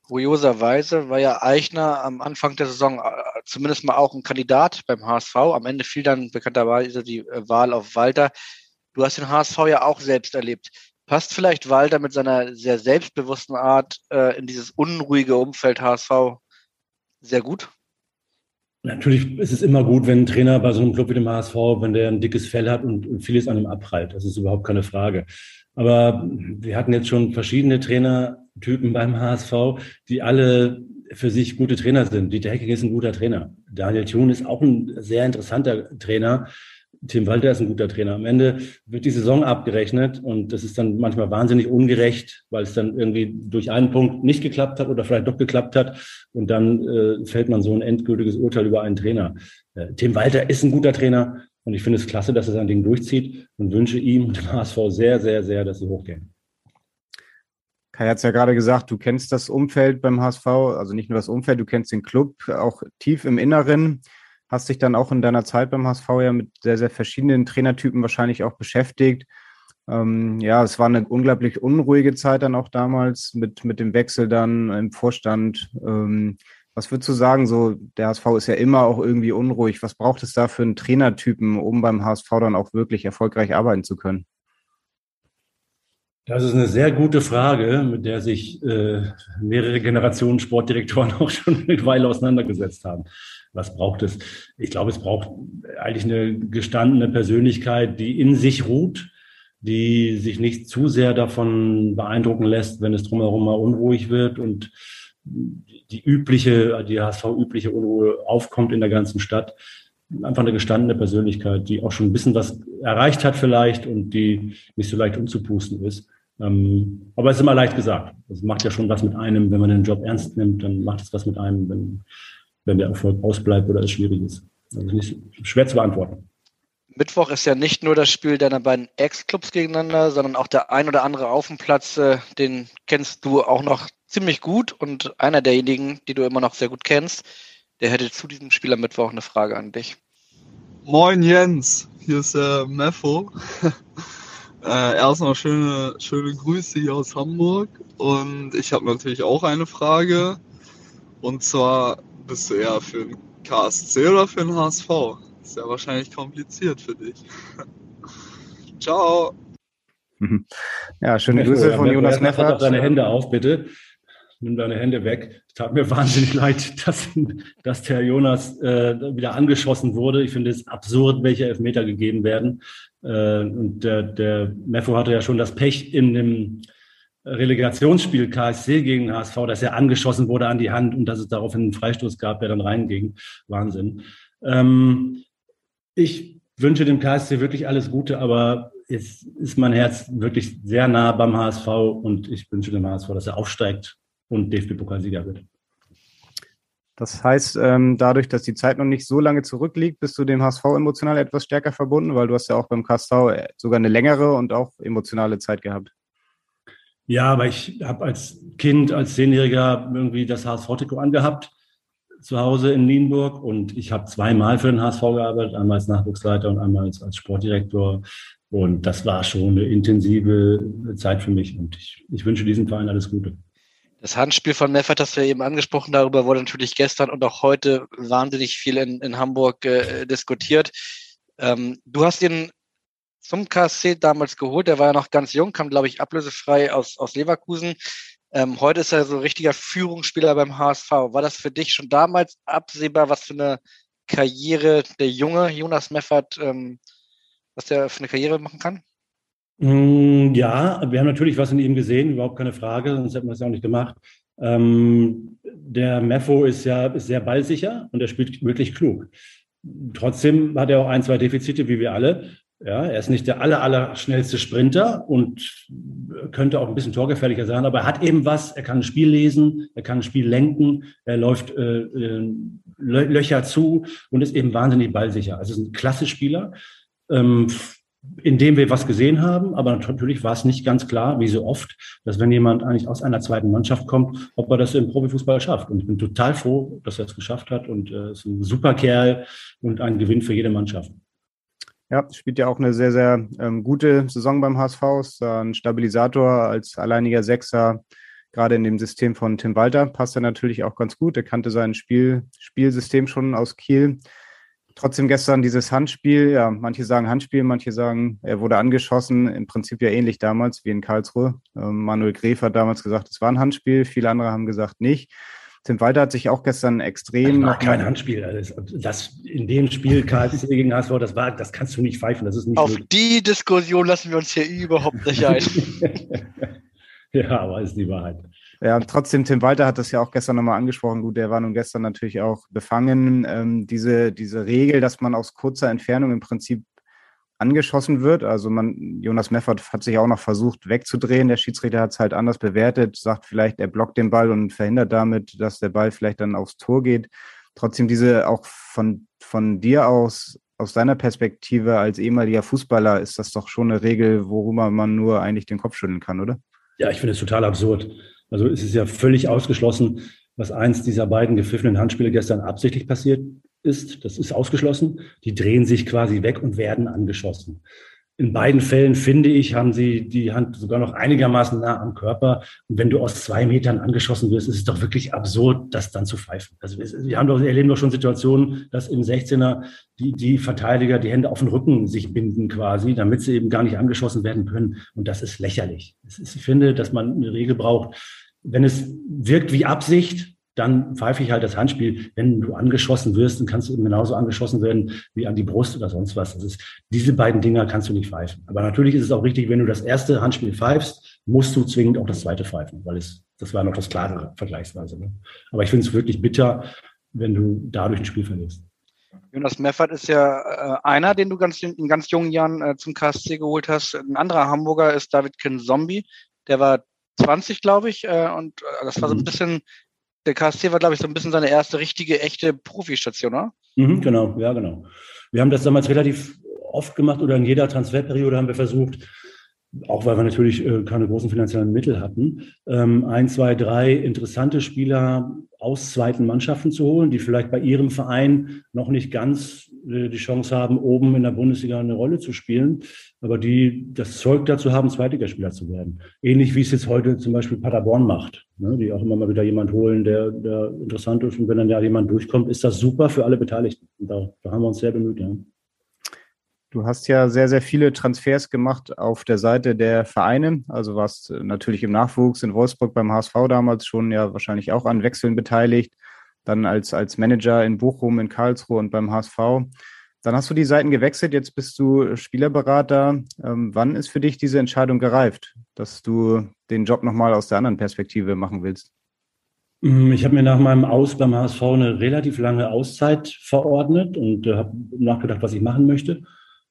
Speaker 3: Kurioserweise war ja Eichner am Anfang der Saison äh, zumindest mal auch ein Kandidat beim HSV. Am Ende fiel dann bekannterweise die äh, Wahl auf Walter. Du hast den HSV ja auch selbst erlebt. Passt vielleicht Walter mit seiner sehr selbstbewussten Art äh, in dieses unruhige Umfeld HSV sehr gut?
Speaker 6: Natürlich ist es immer gut, wenn ein Trainer bei so einem Club wie dem HSV, wenn der ein dickes Fell hat und, vieles an ihm abprallt. Das ist überhaupt keine Frage. Aber wir hatten jetzt schon verschiedene Trainertypen beim HSV, die alle für sich gute Trainer sind. Dieter Hecking ist ein guter Trainer. Daniel Thun ist auch ein sehr interessanter Trainer. Tim Walter ist ein guter Trainer. Am Ende wird die Saison abgerechnet und das ist dann manchmal wahnsinnig ungerecht, weil es dann irgendwie durch einen Punkt nicht geklappt hat oder vielleicht doch geklappt hat und dann äh, fällt man so ein endgültiges Urteil über einen Trainer. Äh, Tim Walter ist ein guter Trainer und ich finde es klasse, dass er sein Ding durchzieht und wünsche ihm und dem HSV sehr, sehr, sehr, dass sie hochgehen.
Speaker 4: Kai hat es ja gerade gesagt, du kennst das Umfeld beim HSV, also nicht nur das Umfeld, du kennst den Club auch tief im Inneren hast dich dann auch in deiner Zeit beim HSV ja mit sehr, sehr verschiedenen Trainertypen wahrscheinlich auch beschäftigt. Ähm, ja, es war eine unglaublich unruhige Zeit dann auch damals mit, mit dem Wechsel dann im Vorstand. Ähm, was würdest du sagen, so der HSV ist ja immer auch irgendwie unruhig. Was braucht es da für einen Trainertypen, um beim HSV dann auch wirklich erfolgreich arbeiten zu können?
Speaker 6: Das ist eine sehr gute Frage, mit der sich äh, mehrere Generationen Sportdirektoren auch schon eine Weile auseinandergesetzt haben. Was braucht es? Ich glaube, es braucht eigentlich eine gestandene Persönlichkeit, die in sich ruht, die sich nicht zu sehr davon beeindrucken lässt, wenn es drumherum mal unruhig wird und die übliche, die HSV-übliche Unruhe aufkommt in der ganzen Stadt einfach eine gestandene Persönlichkeit, die auch schon ein bisschen was erreicht hat vielleicht und die nicht so leicht umzupusten ist. Ähm, aber es ist immer leicht gesagt. Es macht ja schon was mit einem, wenn man den Job ernst nimmt, dann macht es was mit einem, wenn, wenn der Erfolg ausbleibt oder es schwierig ist. Also nicht schwer zu beantworten.
Speaker 3: Mittwoch ist ja nicht nur das Spiel deiner beiden Ex-Clubs gegeneinander, sondern auch der ein oder andere auf dem Platz, äh, den kennst du auch noch ziemlich gut und einer derjenigen, die du immer noch sehr gut kennst, der hätte zu diesem Spiel am Mittwoch eine Frage an dich.
Speaker 7: Moin Jens, hier ist der äh, Meffo. Äh, erstmal schöne, schöne Grüße hier aus Hamburg. Und ich habe natürlich auch eine Frage. Und zwar, bist du eher für den KSC oder für den HSV? Ist ja wahrscheinlich kompliziert für dich. Ciao.
Speaker 4: Ja, schöne Grüße von Jonas
Speaker 6: Neffert. deine Hände auf, bitte. Nimm deine Hände weg. Es tat mir wahnsinnig leid, dass, dass der Jonas äh, wieder angeschossen wurde. Ich finde es absurd, welche Elfmeter gegeben werden. Äh, und der, der Meffo hatte ja schon das Pech in dem Relegationsspiel KSC gegen HSV, dass er angeschossen wurde an die Hand und dass es daraufhin einen Freistoß gab, der dann reinging. Wahnsinn. Ähm, ich wünsche dem KSC wirklich alles Gute, aber jetzt ist mein Herz wirklich sehr nah beim HSV und ich wünsche dem HSV, dass er aufsteigt und DFB-Pokalsieger wird.
Speaker 4: Das heißt, ähm, dadurch, dass die Zeit noch nicht so lange zurückliegt, bist du dem HSV emotional etwas stärker verbunden, weil du hast ja auch beim KSV äh, sogar eine längere und auch emotionale Zeit gehabt.
Speaker 6: Ja, aber ich habe als Kind, als Zehnjähriger irgendwie das HSV-Trikot angehabt zu Hause in Nienburg und ich habe zweimal für den HSV gearbeitet, einmal als Nachwuchsleiter und einmal als, als Sportdirektor. Und das war schon eine intensive Zeit für mich und ich, ich wünsche diesem Verein alles Gute.
Speaker 3: Das Handspiel von Meffert, das wir eben angesprochen, darüber wurde natürlich gestern und auch heute wahnsinnig viel in, in Hamburg äh, diskutiert. Ähm, du hast ihn zum KSC damals geholt, der war ja noch ganz jung, kam, glaube ich, ablösefrei aus, aus Leverkusen. Ähm, heute ist er so richtiger Führungsspieler beim HSV. War das für dich schon damals absehbar, was für eine Karriere der junge Jonas Meffert, ähm, was der für eine Karriere machen kann?
Speaker 6: Mm, ja, wir haben natürlich was in ihm gesehen, überhaupt keine Frage, sonst hätten wir es ja auch nicht gemacht. Ähm, der Meffo ist ja ist sehr ballsicher und er spielt wirklich klug. Trotzdem hat er auch ein, zwei Defizite, wie wir alle. Ja, er ist nicht der aller, aller schnellste Sprinter und könnte auch ein bisschen torgefährlicher sein, aber er hat eben was. Er kann ein Spiel lesen, er kann ein Spiel lenken, er läuft äh, äh Löcher zu und ist eben wahnsinnig ballsicher. Also ist ein klasse Spieler. Ähm, in dem wir was gesehen haben, aber natürlich war es nicht ganz klar, wie so oft, dass wenn jemand eigentlich aus einer zweiten Mannschaft kommt, ob er das im Profifußball schafft. Und ich bin total froh, dass er es geschafft hat und äh, ist ein super Kerl und ein Gewinn für jede Mannschaft.
Speaker 4: Ja, spielt ja auch eine sehr, sehr ähm, gute Saison beim HSV, ist ein Stabilisator als alleiniger Sechser. Gerade in dem System von Tim Walter passt er natürlich auch ganz gut. Er kannte sein Spiel, Spielsystem schon aus Kiel. Trotzdem gestern dieses Handspiel, ja, manche sagen Handspiel, manche sagen, er wurde angeschossen, im Prinzip ja ähnlich damals wie in Karlsruhe. Ähm, Manuel Gref hat damals gesagt, es war ein Handspiel, viele andere haben gesagt nicht. Tim Walter hat sich auch gestern extrem.
Speaker 6: Das war kein Handspiel. Das, in dem Spiel KSC gegen HSV, das war, das kannst du nicht pfeifen. Das ist nicht
Speaker 3: Auf möglich. die Diskussion lassen wir uns hier überhaupt nicht ein.
Speaker 6: ja, aber ist die Wahrheit.
Speaker 4: Ja, trotzdem, Tim Walter hat das ja auch gestern nochmal angesprochen. Gut, der war nun gestern natürlich auch befangen. Ähm, diese, diese Regel, dass man aus kurzer Entfernung im Prinzip angeschossen wird. Also man, Jonas Meffert hat sich auch noch versucht wegzudrehen. Der Schiedsrichter hat es halt anders bewertet, sagt vielleicht, er blockt den Ball und verhindert damit, dass der Ball vielleicht dann aufs Tor geht. Trotzdem diese auch von, von dir aus, aus deiner Perspektive als ehemaliger Fußballer, ist das doch schon eine Regel, worüber man nur eigentlich den Kopf schütteln kann, oder?
Speaker 6: Ja, ich finde es total absurd. Also es ist ja völlig ausgeschlossen, was eins dieser beiden gepfiffenen Handspiele gestern absichtlich passiert ist. Das ist ausgeschlossen. Die drehen sich quasi weg und werden angeschossen. In beiden Fällen, finde ich, haben sie die Hand sogar noch einigermaßen nah am Körper. Und wenn du aus zwei Metern angeschossen wirst, ist es doch wirklich absurd, das dann zu pfeifen. Also wir haben doch, erleben doch schon Situationen, dass im 16er die, die Verteidiger die Hände auf den Rücken sich binden quasi, damit sie eben gar nicht angeschossen werden können. Und das ist lächerlich. Ich finde, dass man eine Regel braucht, wenn es wirkt wie Absicht, dann pfeife ich halt das Handspiel. Wenn du angeschossen wirst, dann kannst du eben genauso angeschossen werden wie an die Brust oder sonst was. Das ist, diese beiden Dinger kannst du nicht pfeifen. Aber natürlich ist es auch richtig, wenn du das erste Handspiel pfeifst, musst du zwingend auch das zweite pfeifen, weil es, das war noch das klarere vergleichsweise. Ne? Aber ich finde es wirklich bitter, wenn du dadurch ein Spiel verlierst.
Speaker 3: Jonas Meffert ist ja äh, einer, den du ganz, in ganz jungen Jahren äh, zum KSC geholt hast. Ein anderer Hamburger ist David Zombie. Der war 20, glaube ich. Äh, und äh, das war so ein mhm. bisschen, der KSC war, glaube ich, so ein bisschen seine erste richtige, echte Profistation, oder?
Speaker 6: Mhm, genau, ja, genau. Wir haben das damals relativ oft gemacht oder in jeder Transferperiode haben wir versucht, auch weil wir natürlich äh, keine großen finanziellen Mittel hatten, ähm, ein, zwei, drei interessante Spieler aus zweiten Mannschaften zu holen, die vielleicht bei ihrem Verein noch nicht ganz äh, die Chance haben, oben in der Bundesliga eine Rolle zu spielen, aber die das Zeug dazu haben, Zweitligaspieler zu werden. Ähnlich wie es jetzt heute zum Beispiel Paderborn macht, ne, die auch immer mal wieder jemand holen, der, der interessant ist. Und wenn dann ja jemand durchkommt, ist das super für alle Beteiligten. Und da, da haben wir uns sehr bemüht. Ja.
Speaker 4: Du hast ja sehr, sehr viele Transfers gemacht auf der Seite der Vereine. Also warst natürlich im Nachwuchs in Wolfsburg beim HSV damals schon ja wahrscheinlich auch an Wechseln beteiligt. Dann als, als Manager in Bochum, in Karlsruhe und beim HSV. Dann hast du die Seiten gewechselt, jetzt bist du Spielerberater. Ähm, wann ist für dich diese Entscheidung gereift, dass du den Job nochmal aus der anderen Perspektive machen willst?
Speaker 6: Mm, ich habe mir nach meinem Aus beim HSV eine relativ lange Auszeit verordnet und äh, habe nachgedacht, was ich machen möchte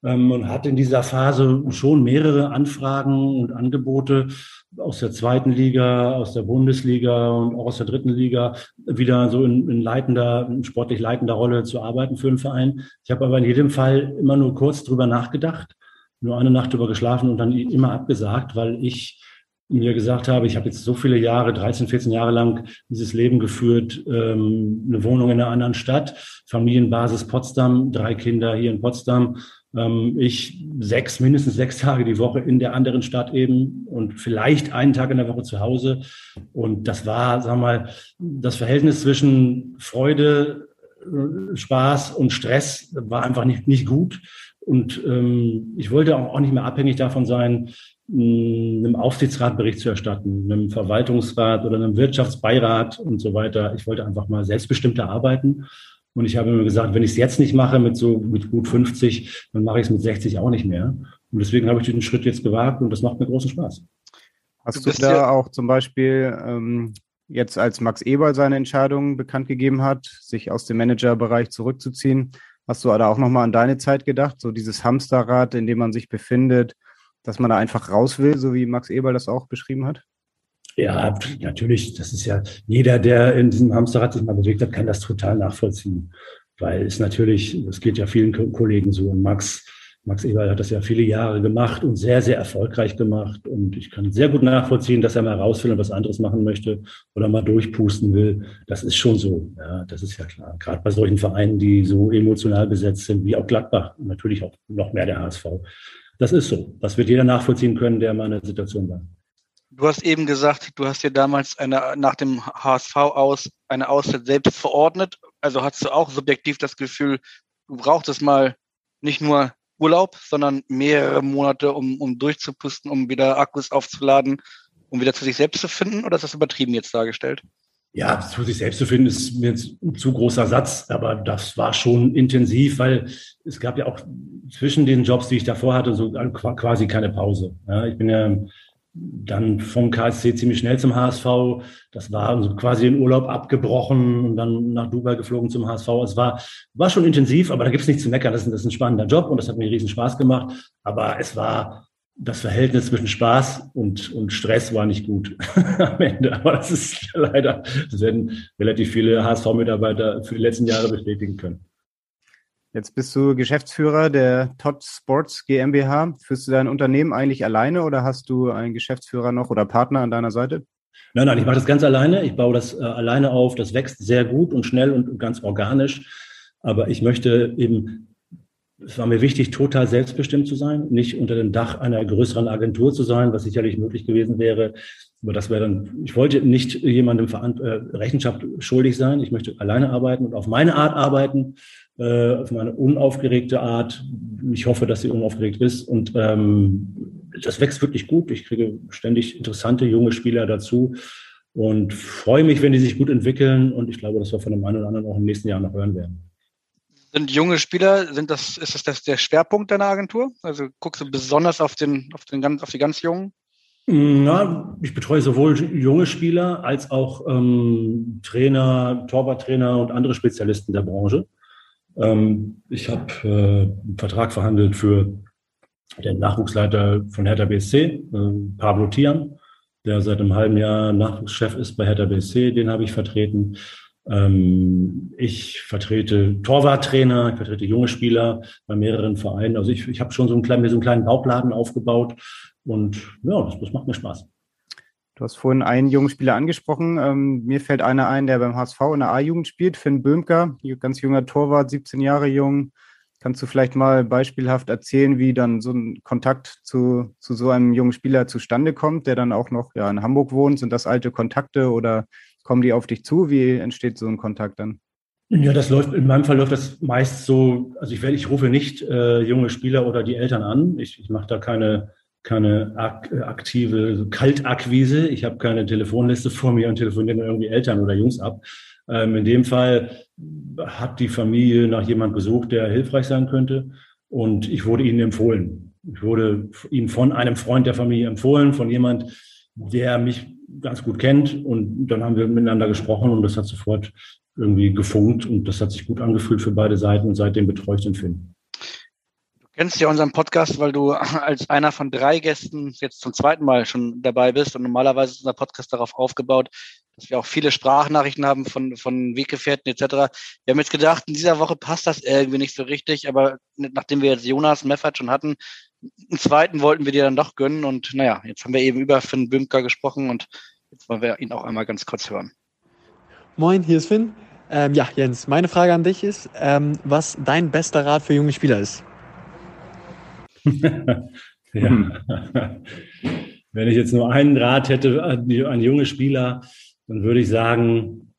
Speaker 6: und hat in dieser Phase schon mehrere Anfragen und Angebote aus der zweiten Liga, aus der Bundesliga und auch aus der dritten Liga wieder so in, in leitender, in sportlich leitender Rolle zu arbeiten für einen Verein. Ich habe aber in jedem Fall immer nur kurz drüber nachgedacht, nur eine Nacht drüber geschlafen und dann immer abgesagt, weil ich mir gesagt habe, ich habe jetzt so viele Jahre, 13, 14 Jahre lang dieses Leben geführt, ähm, eine Wohnung in einer anderen Stadt, Familienbasis Potsdam, drei Kinder hier in Potsdam ähm, ich sechs, mindestens sechs Tage die Woche in der anderen Stadt eben und vielleicht einen Tag in der Woche zu Hause. Und das war, sagen wir mal, das Verhältnis zwischen Freude, äh, Spaß und Stress war einfach nicht, nicht gut. Und ähm, ich wollte auch, auch nicht mehr abhängig davon sein, einem Aufsichtsrat Bericht zu erstatten, einem Verwaltungsrat oder einem Wirtschaftsbeirat und so weiter. Ich wollte einfach mal selbstbestimmter arbeiten und ich habe mir gesagt, wenn ich es jetzt nicht mache mit so mit gut 50, dann mache ich es mit 60 auch nicht mehr. Und deswegen habe ich diesen Schritt jetzt gewagt und das macht mir großen Spaß.
Speaker 4: Hast du, du da ja auch zum Beispiel ähm, jetzt, als Max Eberl seine Entscheidung bekannt gegeben hat, sich aus dem Managerbereich zurückzuziehen, hast du da auch nochmal an deine Zeit gedacht, so dieses Hamsterrad, in dem man sich befindet, dass man da einfach raus will, so wie Max Eberl das auch beschrieben hat?
Speaker 6: Ja, natürlich. Das ist ja jeder, der in diesem Hamsterrad sich mal bewegt hat, kann das total nachvollziehen. Weil es natürlich, es geht ja vielen Kollegen so. Und Max, Max Eberl hat das ja viele Jahre gemacht und sehr, sehr erfolgreich gemacht. Und ich kann sehr gut nachvollziehen, dass er mal raus will und was anderes machen möchte oder mal durchpusten will. Das ist schon so. Ja, das ist ja klar. Gerade bei solchen Vereinen, die so emotional besetzt sind, wie auch Gladbach und natürlich auch noch mehr der HSV. Das ist so. Das wird jeder nachvollziehen können, der mal in der Situation war.
Speaker 3: Du hast eben gesagt, du hast dir damals eine, nach dem HSV aus eine Auszeit selbst verordnet. Also hast du auch subjektiv das Gefühl, du brauchst es mal nicht nur Urlaub, sondern mehrere Monate, um, um durchzupusten, um wieder Akkus aufzuladen, um wieder zu sich selbst zu finden? Oder ist das übertrieben jetzt dargestellt?
Speaker 6: Ja, zu sich selbst zu finden, ist mir ein zu großer Satz, aber das war schon intensiv, weil es gab ja auch zwischen den Jobs, die ich davor hatte, so quasi keine Pause. Ja, ich bin ja dann vom KSC ziemlich schnell zum HSV. Das war also quasi den Urlaub abgebrochen und dann nach Dubai geflogen zum HSV. Es war, war schon intensiv, aber da gibt es nichts zu meckern. Das ist, das ist ein spannender Job und das hat mir riesen Spaß gemacht. Aber es war das Verhältnis zwischen Spaß und, und Stress war nicht gut am Ende. Aber das ist leider, das werden relativ viele HSV-Mitarbeiter für die letzten Jahre bestätigen können.
Speaker 4: Jetzt bist du Geschäftsführer der Todd Sports GmbH. Führst du dein Unternehmen eigentlich alleine oder hast du einen Geschäftsführer noch oder Partner an deiner Seite?
Speaker 6: Nein, nein, ich mache das ganz alleine. Ich baue das äh, alleine auf. Das wächst sehr gut und schnell und ganz organisch. Aber ich möchte eben, es war mir wichtig, total selbstbestimmt zu sein, nicht unter dem Dach einer größeren Agentur zu sein, was sicherlich möglich gewesen wäre. Aber das wäre dann, ich wollte nicht jemandem äh, Rechenschaft schuldig sein. Ich möchte alleine arbeiten und auf meine Art arbeiten äh, auf meine unaufgeregte Art. Ich hoffe, dass sie unaufgeregt ist. Und ähm, das wächst wirklich gut. Ich kriege ständig interessante junge Spieler dazu und freue mich, wenn die sich gut entwickeln. Und ich glaube, dass wir von dem einen oder anderen auch im nächsten Jahr noch hören werden.
Speaker 3: Sind junge Spieler, sind das, ist das, das der Schwerpunkt deiner Agentur? Also guckst du besonders auf den, auf den ganz, auf die ganz Jungen?
Speaker 6: Na, ich betreue sowohl junge Spieler als auch ähm, Trainer, Torwarttrainer und andere Spezialisten der Branche. Ähm, ich habe äh, einen Vertrag verhandelt für den Nachwuchsleiter von Hertha BSC, äh, Pablo Tian, der seit einem halben Jahr Nachwuchschef ist bei Hertha BSC. Den habe ich vertreten. Ähm, ich vertrete Torwarttrainer, ich vertrete junge Spieler bei mehreren Vereinen. Also ich, ich habe schon so einen kleinen, so einen kleinen Baupladen aufgebaut und ja, das, das macht mir Spaß.
Speaker 4: Du hast vorhin einen jungen Spieler angesprochen. Ähm, mir fällt einer ein, der beim HSV in der A-Jugend spielt, Finn Böhmker, ganz junger Torwart, 17 Jahre jung. Kannst du vielleicht mal beispielhaft erzählen, wie dann so ein Kontakt zu, zu so einem jungen Spieler zustande kommt, der dann auch noch ja, in Hamburg wohnt? Sind das alte Kontakte oder kommen die auf dich zu? Wie entsteht so ein Kontakt dann?
Speaker 6: Ja, das läuft, in meinem Fall läuft das meist so, also ich, ich rufe nicht äh, junge Spieler oder die Eltern an. Ich, ich mache da keine, keine aktive Kaltakquise. Ich habe keine Telefonliste vor mir und telefoniere irgendwie Eltern oder Jungs ab. Ähm, in dem Fall hat die Familie nach jemand gesucht, der hilfreich sein könnte. Und ich wurde ihnen empfohlen. Ich wurde ihnen von einem Freund der Familie empfohlen, von jemand, der mich ganz gut kennt. Und dann haben wir miteinander gesprochen und das hat sofort irgendwie gefunkt und das hat sich gut angefühlt für beide Seiten und seitdem betreue ich den Film
Speaker 3: kennst ja unseren Podcast, weil du als einer von drei Gästen jetzt zum zweiten Mal schon dabei bist. Und normalerweise ist unser Podcast darauf aufgebaut, dass wir auch viele Sprachnachrichten haben von, von Weggefährten etc. Wir haben jetzt gedacht, in dieser Woche passt das irgendwie nicht so richtig, aber nachdem wir jetzt Jonas Meffert schon hatten, einen zweiten wollten wir dir dann doch gönnen. Und naja, jetzt haben wir eben über Finn Bümker gesprochen und jetzt wollen wir ihn auch einmal ganz kurz hören.
Speaker 8: Moin, hier ist Finn. Ähm, ja, Jens, meine Frage an dich ist, ähm, was dein bester Rat für junge Spieler ist.
Speaker 6: ja. Wenn ich jetzt nur einen Rat hätte an, junge Spieler, dann würde ich sagen,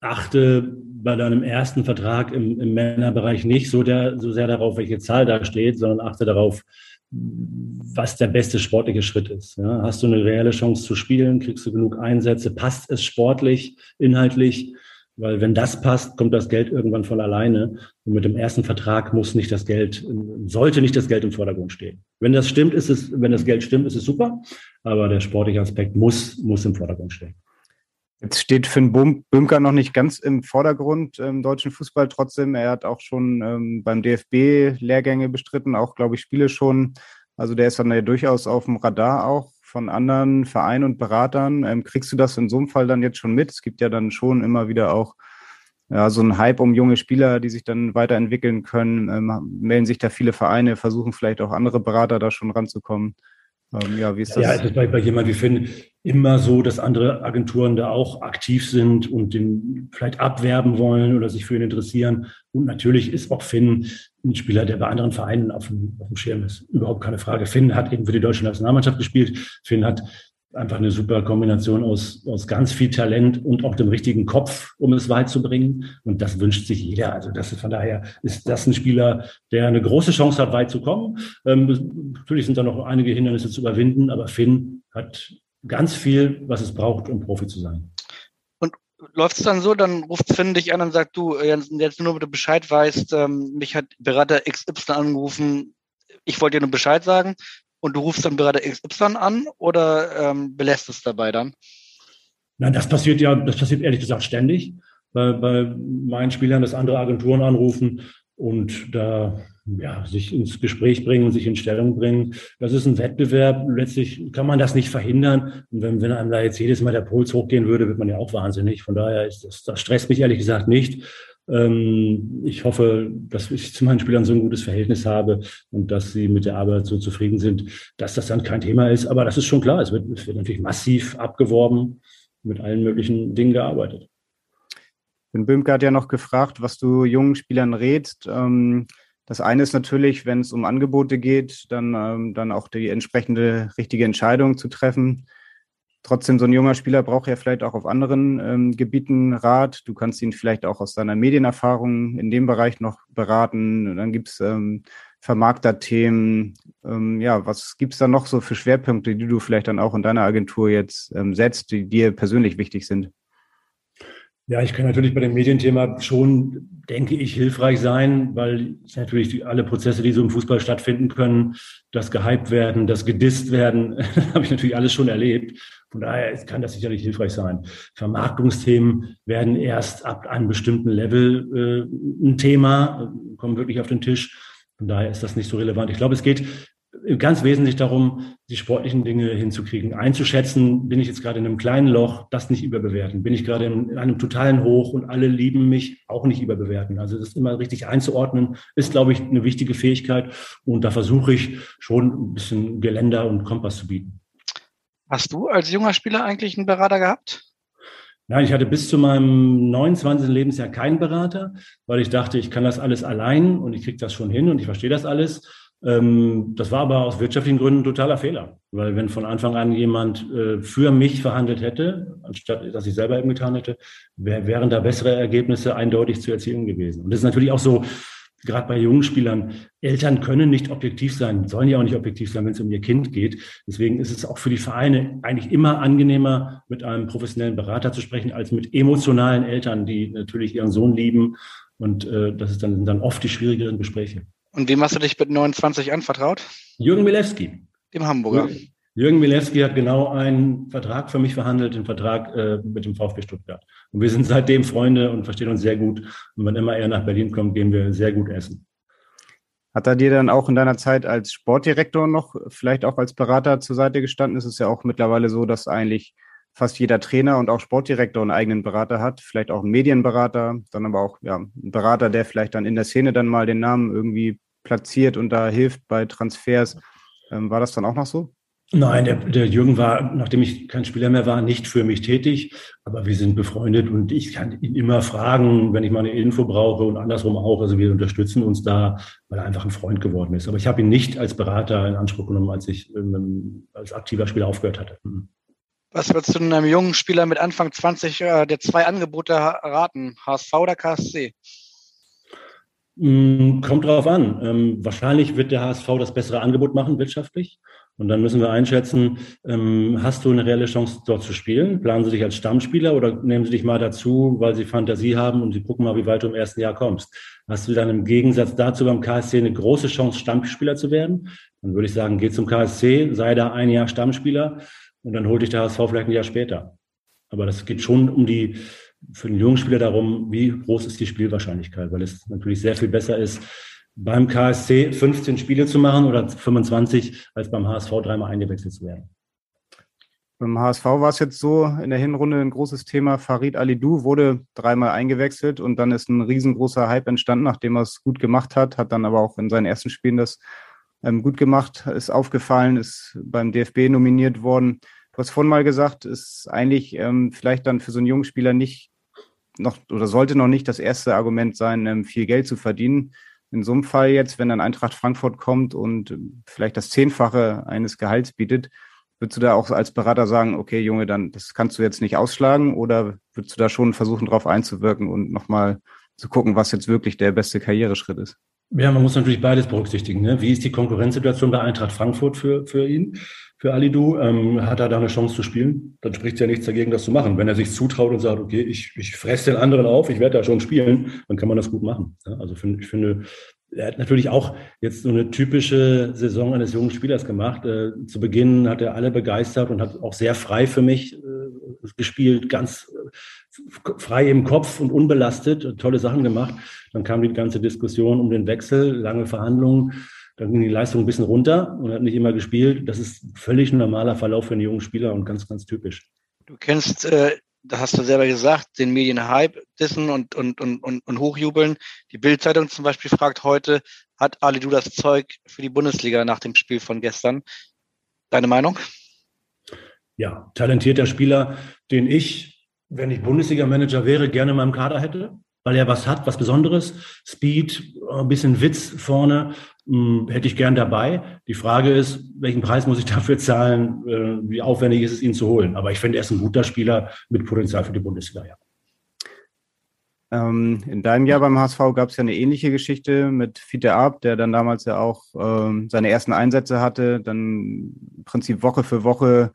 Speaker 6: achte bei deinem ersten Vertrag im, im Männerbereich nicht so, der, so sehr darauf, welche Zahl da steht, sondern achte darauf, was der beste sportliche Schritt ist. Ja, hast du eine reelle Chance zu spielen? Kriegst du genug Einsätze? Passt es sportlich, inhaltlich? Weil wenn das passt, kommt das Geld irgendwann von alleine. Und mit dem ersten Vertrag muss nicht das Geld, sollte nicht das Geld im Vordergrund stehen. Wenn das stimmt, ist es, wenn das Geld stimmt, ist es super. Aber der sportliche Aspekt muss, muss im Vordergrund stehen.
Speaker 4: Jetzt steht Finn Bümker noch nicht ganz im Vordergrund im deutschen Fußball. Trotzdem, er hat auch schon ähm, beim DFB Lehrgänge bestritten, auch, glaube ich, Spiele schon. Also der ist dann ja durchaus auf dem Radar auch von anderen Vereinen und Beratern. Ähm, kriegst du das in so einem Fall dann jetzt schon mit? Es gibt ja dann schon immer wieder auch ja, so ein Hype um junge Spieler, die sich dann weiterentwickeln können. Ähm, melden sich da viele Vereine, versuchen vielleicht auch andere Berater da schon ranzukommen.
Speaker 6: Ähm, ja, wie ist das? Ja, es ist bei, bei jemand wie Finn immer so, dass andere Agenturen da auch aktiv sind und den vielleicht abwerben wollen oder sich für ihn interessieren. Und natürlich ist auch Finn ein Spieler, der bei anderen Vereinen auf dem, auf dem Schirm ist. Überhaupt keine Frage. Finn hat eben für die deutsche Nationalmannschaft gespielt. Finn hat einfach eine super Kombination aus, aus ganz viel Talent und auch dem richtigen Kopf, um es weit zu bringen. Und das wünscht sich jeder. Also das ist von daher ist das ein Spieler, der eine große Chance hat, weit zu kommen. Ähm, natürlich sind da noch einige Hindernisse zu überwinden, aber Finn hat ganz viel, was es braucht, um Profi zu sein.
Speaker 3: Und läuft es dann so, dann ruft Finn dich an und sagt, du, jetzt nur, damit du Bescheid weißt, ähm, mich hat Berater XY angerufen, ich wollte dir nur Bescheid sagen und du rufst dann Berater XY an oder ähm, belässt es dabei dann?
Speaker 6: Nein, das passiert ja, das passiert ehrlich gesagt ständig bei, bei meinen Spielern, dass andere Agenturen anrufen und da ja, sich ins Gespräch bringen und sich in Stellung bringen. Das ist ein Wettbewerb. Letztlich kann man das nicht verhindern. Und wenn, wenn einem da jetzt jedes Mal der Puls hochgehen würde, wird man ja auch wahnsinnig. Von daher ist das, das stresst mich ehrlich gesagt nicht. Ähm, ich hoffe, dass ich zu meinen Spielern so ein gutes Verhältnis habe und dass sie mit der Arbeit so zufrieden sind, dass das dann kein Thema ist. Aber das ist schon klar. Es wird, es wird natürlich massiv abgeworben, mit allen möglichen Dingen gearbeitet.
Speaker 4: Ben Böhmke hat ja noch gefragt, was du jungen Spielern rätst. Ähm das eine ist natürlich, wenn es um Angebote geht, dann, ähm, dann auch die entsprechende richtige Entscheidung zu treffen. Trotzdem, so ein junger Spieler braucht ja vielleicht auch auf anderen ähm, Gebieten Rat. Du kannst ihn vielleicht auch aus deiner Medienerfahrung in dem Bereich noch beraten. Und dann gibt's ähm, Vermarkterthemen. Ähm, ja, was gibt's da noch so für Schwerpunkte, die du vielleicht dann auch in deiner Agentur jetzt ähm, setzt, die dir persönlich wichtig sind?
Speaker 6: Ja, ich kann natürlich bei dem Medienthema schon, denke ich, hilfreich sein, weil natürlich alle Prozesse, die so im Fußball stattfinden können, das gehypt werden, das gedisst werden, habe ich natürlich alles schon erlebt. Von daher kann das sicherlich hilfreich sein. Vermarktungsthemen werden erst ab einem bestimmten Level äh, ein Thema, kommen wirklich auf den Tisch. Von daher ist das nicht so relevant. Ich glaube, es geht ganz wesentlich darum, die sportlichen Dinge hinzukriegen, einzuschätzen, bin ich jetzt gerade in einem kleinen Loch, das nicht überbewerten, bin ich gerade in einem totalen Hoch und alle lieben mich, auch nicht überbewerten. Also das immer richtig einzuordnen, ist, glaube ich, eine wichtige Fähigkeit und da versuche ich schon ein bisschen Geländer und Kompass zu bieten.
Speaker 3: Hast du als junger Spieler eigentlich einen Berater gehabt?
Speaker 6: Nein, ich hatte bis zu meinem 29. Lebensjahr keinen Berater, weil ich dachte, ich kann das alles allein und ich kriege das schon hin und ich verstehe das alles. Ähm, das war aber aus wirtschaftlichen Gründen ein totaler Fehler, weil wenn von Anfang an jemand äh, für mich verhandelt hätte, anstatt dass ich selber eben getan hätte, wären da bessere Ergebnisse eindeutig zu erzielen gewesen. Und das ist natürlich auch so, gerade bei jungen Spielern, Eltern können nicht objektiv sein, sollen ja auch nicht objektiv sein, wenn es um ihr Kind geht. Deswegen ist es auch für die Vereine eigentlich immer angenehmer, mit einem professionellen Berater zu sprechen, als mit emotionalen Eltern, die natürlich ihren Sohn lieben. Und äh, das ist dann, dann oft die schwierigeren Gespräche.
Speaker 3: Und wem hast du dich mit 29 anvertraut?
Speaker 6: Jürgen Milewski.
Speaker 3: Dem Hamburger.
Speaker 6: Jürgen Milewski hat genau einen Vertrag für mich verhandelt, den Vertrag äh, mit dem VfB Stuttgart. Und wir sind seitdem Freunde und verstehen uns sehr gut. Und wenn immer er nach Berlin kommt, gehen wir sehr gut essen.
Speaker 4: Hat er dir dann auch in deiner Zeit als Sportdirektor noch, vielleicht auch als Berater zur Seite gestanden? Es ist ja auch mittlerweile so, dass eigentlich fast jeder Trainer und auch Sportdirektor einen eigenen Berater hat, vielleicht auch einen Medienberater, dann aber auch ja, ein Berater, der vielleicht dann in der Szene dann mal den Namen irgendwie platziert und da hilft bei Transfers. Ähm, war das dann auch noch so?
Speaker 6: Nein, der, der Jürgen war, nachdem ich kein Spieler mehr war, nicht für mich tätig, aber wir sind befreundet und ich kann ihn immer fragen, wenn ich mal eine Info brauche und andersrum auch. Also wir unterstützen uns da, weil er einfach ein Freund geworden ist. Aber ich habe ihn nicht als Berater in Anspruch genommen, als ich ähm, als aktiver Spieler aufgehört hatte. Mhm.
Speaker 3: Was würdest du einem jungen Spieler mit Anfang 20 äh, der zwei Angebote raten? HSV oder KSC?
Speaker 6: Mm, kommt drauf an. Ähm, wahrscheinlich wird der HSV das bessere Angebot machen wirtschaftlich. Und dann müssen wir einschätzen, ähm, hast du eine reelle Chance, dort zu spielen? Planen sie dich als Stammspieler oder nehmen sie dich mal dazu, weil sie Fantasie haben und sie gucken mal, wie weit du im ersten Jahr kommst? Hast du dann im Gegensatz dazu beim KSC eine große Chance, Stammspieler zu werden? Dann würde ich sagen, geh zum KSC, sei da ein Jahr Stammspieler und dann holt dich der HSV vielleicht ein Jahr später. Aber das geht schon um die, für den jungen Spieler darum, wie groß ist die Spielwahrscheinlichkeit, weil es natürlich sehr viel besser ist, beim KSC 15 Spiele zu machen oder 25, als beim HSV dreimal eingewechselt zu werden.
Speaker 4: Beim HSV war es jetzt so in der Hinrunde ein großes Thema. Farid Alidou wurde dreimal eingewechselt und dann ist ein riesengroßer Hype entstanden, nachdem er es gut gemacht hat, hat dann aber auch in seinen ersten Spielen das ähm, gut gemacht, ist aufgefallen, ist beim DFB nominiert worden. Du hast vorhin mal gesagt, ist eigentlich ähm, vielleicht dann für so einen jungen Spieler nicht noch oder sollte noch nicht das erste Argument sein, ähm, viel Geld zu verdienen. In so einem Fall jetzt, wenn dann Eintracht Frankfurt kommt und ähm, vielleicht das Zehnfache eines Gehalts bietet, Würdest du da auch als Berater sagen, okay, Junge, dann das kannst du jetzt nicht ausschlagen oder würdest du da schon versuchen, darauf einzuwirken und nochmal zu gucken, was jetzt wirklich der beste Karriereschritt ist?
Speaker 6: Ja, man muss natürlich beides berücksichtigen. Ne? Wie ist die Konkurrenzsituation bei Eintracht Frankfurt für, für ihn, für Alidu? Ähm, hat er da eine Chance zu spielen? Dann spricht ja nichts dagegen, das zu machen. Wenn er sich zutraut und sagt, okay, ich, ich fresse den anderen auf, ich werde da schon spielen, dann kann man das gut machen. Ja? Also find, ich finde, er hat natürlich auch jetzt so eine typische Saison eines jungen Spielers gemacht. Äh, zu Beginn hat er alle begeistert und hat auch sehr frei für mich äh, gespielt, ganz äh, frei im Kopf und unbelastet, tolle Sachen gemacht. Dann kam die ganze Diskussion um den Wechsel, lange Verhandlungen. Dann ging die Leistung ein bisschen runter und hat nicht immer gespielt. Das ist völlig normaler Verlauf für einen jungen Spieler und ganz, ganz typisch.
Speaker 3: Du kennst äh, da hast du selber gesagt, den Medienhype dissen und, und, und, und, und hochjubeln. Die Bildzeitung zum Beispiel fragt heute, hat Ali Du das Zeug für die Bundesliga nach dem Spiel von gestern? Deine Meinung?
Speaker 6: Ja, talentierter Spieler, den ich, wenn ich Bundesliga-Manager wäre, gerne in meinem Kader hätte weil er was hat, was Besonderes. Speed, ein bisschen Witz vorne, hm, hätte ich gern dabei. Die Frage ist, welchen Preis muss ich dafür zahlen? Äh, wie aufwendig ist es, ihn zu holen? Aber ich finde, er ist ein guter Spieler mit Potenzial für die Bundesliga, ja.
Speaker 4: Ähm, in deinem Jahr beim HSV gab es ja eine ähnliche Geschichte mit Fiete Ab, der dann damals ja auch ähm, seine ersten Einsätze hatte, dann im Prinzip Woche für Woche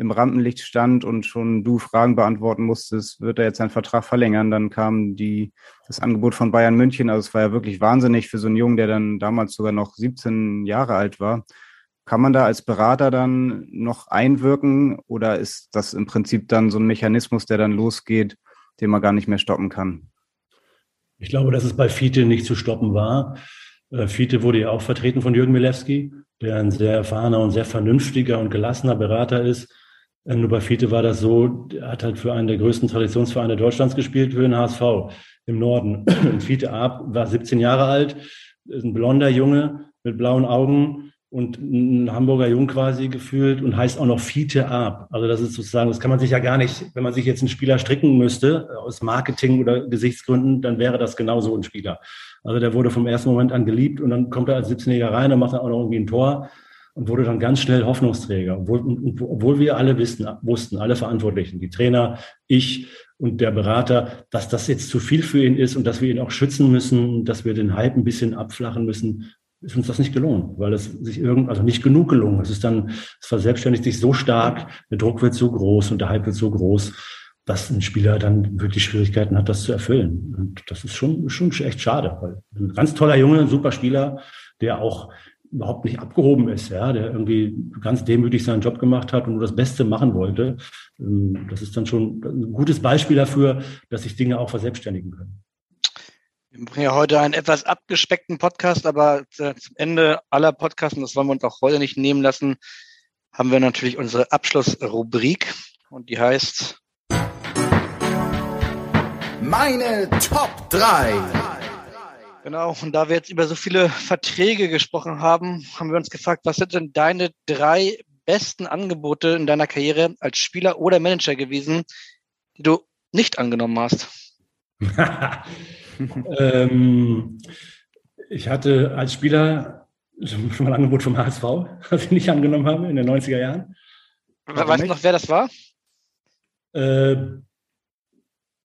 Speaker 4: im Rampenlicht stand und schon du Fragen beantworten musstest, wird er jetzt seinen Vertrag verlängern. Dann kam die, das Angebot von Bayern München. Also es war ja wirklich wahnsinnig für so einen Jungen, der dann damals sogar noch 17 Jahre alt war. Kann man da als Berater dann noch einwirken oder ist das im Prinzip dann so ein Mechanismus, der dann losgeht, den man gar nicht mehr stoppen kann?
Speaker 6: Ich glaube, dass es bei Fiete nicht zu stoppen war. Äh, Fiete wurde ja auch vertreten von Jürgen Milewski, der ein sehr erfahrener und sehr vernünftiger und gelassener Berater ist. Äh, nur bei Fiete war das so, er hat halt für einen der größten Traditionsvereine Deutschlands gespielt, für den HSV im Norden. Und Fiete Ab war 17 Jahre alt, ist ein blonder Junge mit blauen Augen und ein Hamburger Jung quasi gefühlt und heißt auch noch Fiete Ab. Also das ist sozusagen, das kann man sich ja gar nicht, wenn man sich jetzt einen Spieler stricken müsste, aus Marketing oder Gesichtsgründen, dann wäre das genau so ein Spieler. Also der wurde vom ersten Moment an geliebt und dann kommt er als 17-Jähriger rein und macht dann auch noch irgendwie ein Tor und wurde dann ganz schnell Hoffnungsträger, obwohl, obwohl wir alle wissen, wussten, alle Verantwortlichen, die Trainer, ich und der Berater, dass das jetzt zu viel für ihn ist und dass wir ihn auch schützen müssen, dass wir den Hype ein bisschen abflachen müssen, ist uns das nicht gelungen, weil es sich irgend, also nicht genug gelungen. Es ist dann, es verselbstständigt sich so stark, der Druck wird so groß und der Hype wird so groß, dass ein Spieler dann wirklich Schwierigkeiten hat, das zu erfüllen. Und das ist schon, schon echt schade, weil ein ganz toller Junge, ein super Spieler, der auch überhaupt nicht abgehoben ist, ja, der irgendwie ganz demütig seinen Job gemacht hat und nur das Beste machen wollte. Ähm, das ist dann schon ein gutes Beispiel dafür, dass sich Dinge auch verselbstständigen können.
Speaker 3: Wir bringen ja heute einen etwas abgespeckten Podcast, aber zum Ende aller Podcasts, und das wollen wir uns auch heute nicht nehmen lassen, haben wir natürlich unsere Abschlussrubrik und die heißt
Speaker 9: Meine Top 3.
Speaker 3: Genau, und da wir jetzt über so viele Verträge gesprochen haben, haben wir uns gefragt, was sind denn deine drei besten Angebote in deiner Karriere als Spieler oder Manager gewesen, die du nicht angenommen hast?
Speaker 6: ähm, ich hatte als Spieler schon mal ein Angebot vom HSV, was ich nicht angenommen habe in den 90er Jahren.
Speaker 3: Weißt du noch, wer das war?
Speaker 6: Äh,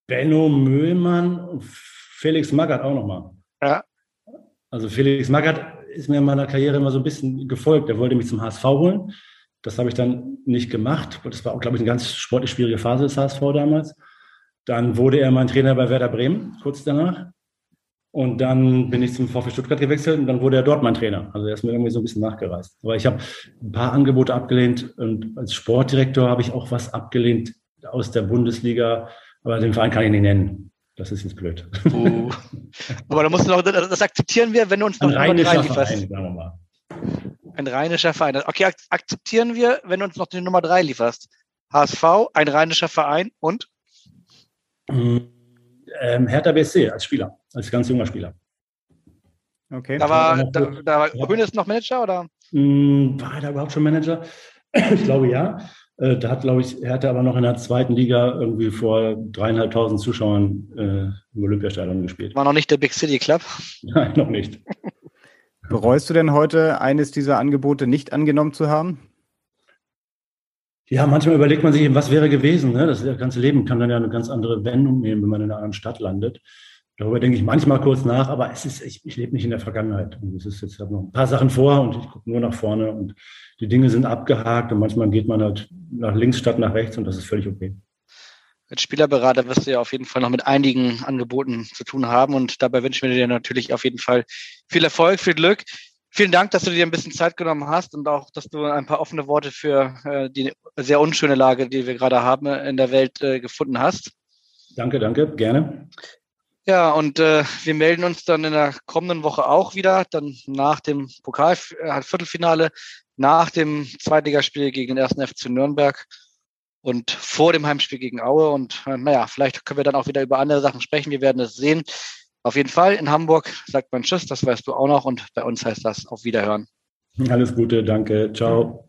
Speaker 6: Benno Müllmann und Felix Magath auch nochmal. Ja. Also Felix Magath ist mir in meiner Karriere immer so ein bisschen gefolgt. Er wollte mich zum HSV holen. Das habe ich dann nicht gemacht. Das war auch, glaube ich, eine ganz sportlich schwierige Phase des HSV damals. Dann wurde er mein Trainer bei Werder Bremen, kurz danach. Und dann bin ich zum VfB Stuttgart gewechselt und dann wurde er dort mein Trainer. Also er ist mir irgendwie so ein bisschen nachgereist. Aber ich habe ein paar Angebote abgelehnt und als Sportdirektor habe ich auch was abgelehnt aus der Bundesliga. Aber den Verein kann ich nicht nennen. Das ist jetzt blöd. Uh.
Speaker 3: Aber da musst du noch, das akzeptieren wir, wenn du uns noch
Speaker 6: Ein rheinischer Verein, sagen wir mal.
Speaker 3: Ein rheinischer Verein. Okay, akzeptieren wir, wenn du uns noch die Nummer drei lieferst. HSV, ein rheinischer Verein und?
Speaker 6: Ähm, Hertha BSC als Spieler, als ganz junger Spieler.
Speaker 3: Okay. Da war, da, da war ja. Hönes noch Manager oder?
Speaker 6: Hm, war er da überhaupt schon Manager? ich glaube ja. Äh, da hat, glaube ich, Hertha aber noch in der zweiten Liga irgendwie vor dreieinhalbtausend Zuschauern äh, im Olympiastadion gespielt.
Speaker 3: War noch nicht der Big City Club?
Speaker 6: Nein, noch nicht.
Speaker 4: Bereust du denn heute eines dieser Angebote nicht angenommen zu haben?
Speaker 6: Ja, manchmal überlegt man sich eben, was wäre gewesen. Ne? Das ganze Leben kann dann ja eine ganz andere Wendung nehmen, wenn man in einer anderen Stadt landet. Darüber denke ich manchmal kurz nach, aber es ist, ich, ich lebe nicht in der Vergangenheit. Und es ist jetzt noch ein paar Sachen vor und ich gucke nur nach vorne und die Dinge sind abgehakt und manchmal geht man halt nach links statt nach rechts und das ist völlig okay.
Speaker 3: Als Spielerberater wirst du ja auf jeden Fall noch mit einigen Angeboten zu tun haben und dabei wünschen wir dir natürlich auf jeden Fall viel Erfolg, viel Glück. Vielen Dank, dass du dir ein bisschen Zeit genommen hast und auch, dass du ein paar offene Worte für äh, die sehr unschöne Lage, die wir gerade haben in der Welt, äh, gefunden hast.
Speaker 6: Danke, danke, gerne.
Speaker 3: Ja, und äh, wir melden uns dann in der kommenden Woche auch wieder, dann nach dem Pokalviertelfinale, nach dem Zweitligaspiel gegen den ersten FC Nürnberg und vor dem Heimspiel gegen Aue. Und äh, naja, vielleicht können wir dann auch wieder über andere Sachen sprechen. Wir werden es sehen. Auf jeden Fall in Hamburg sagt man Tschüss, das weißt du auch noch. Und bei uns heißt das auf Wiederhören.
Speaker 6: Alles Gute, danke. Ciao.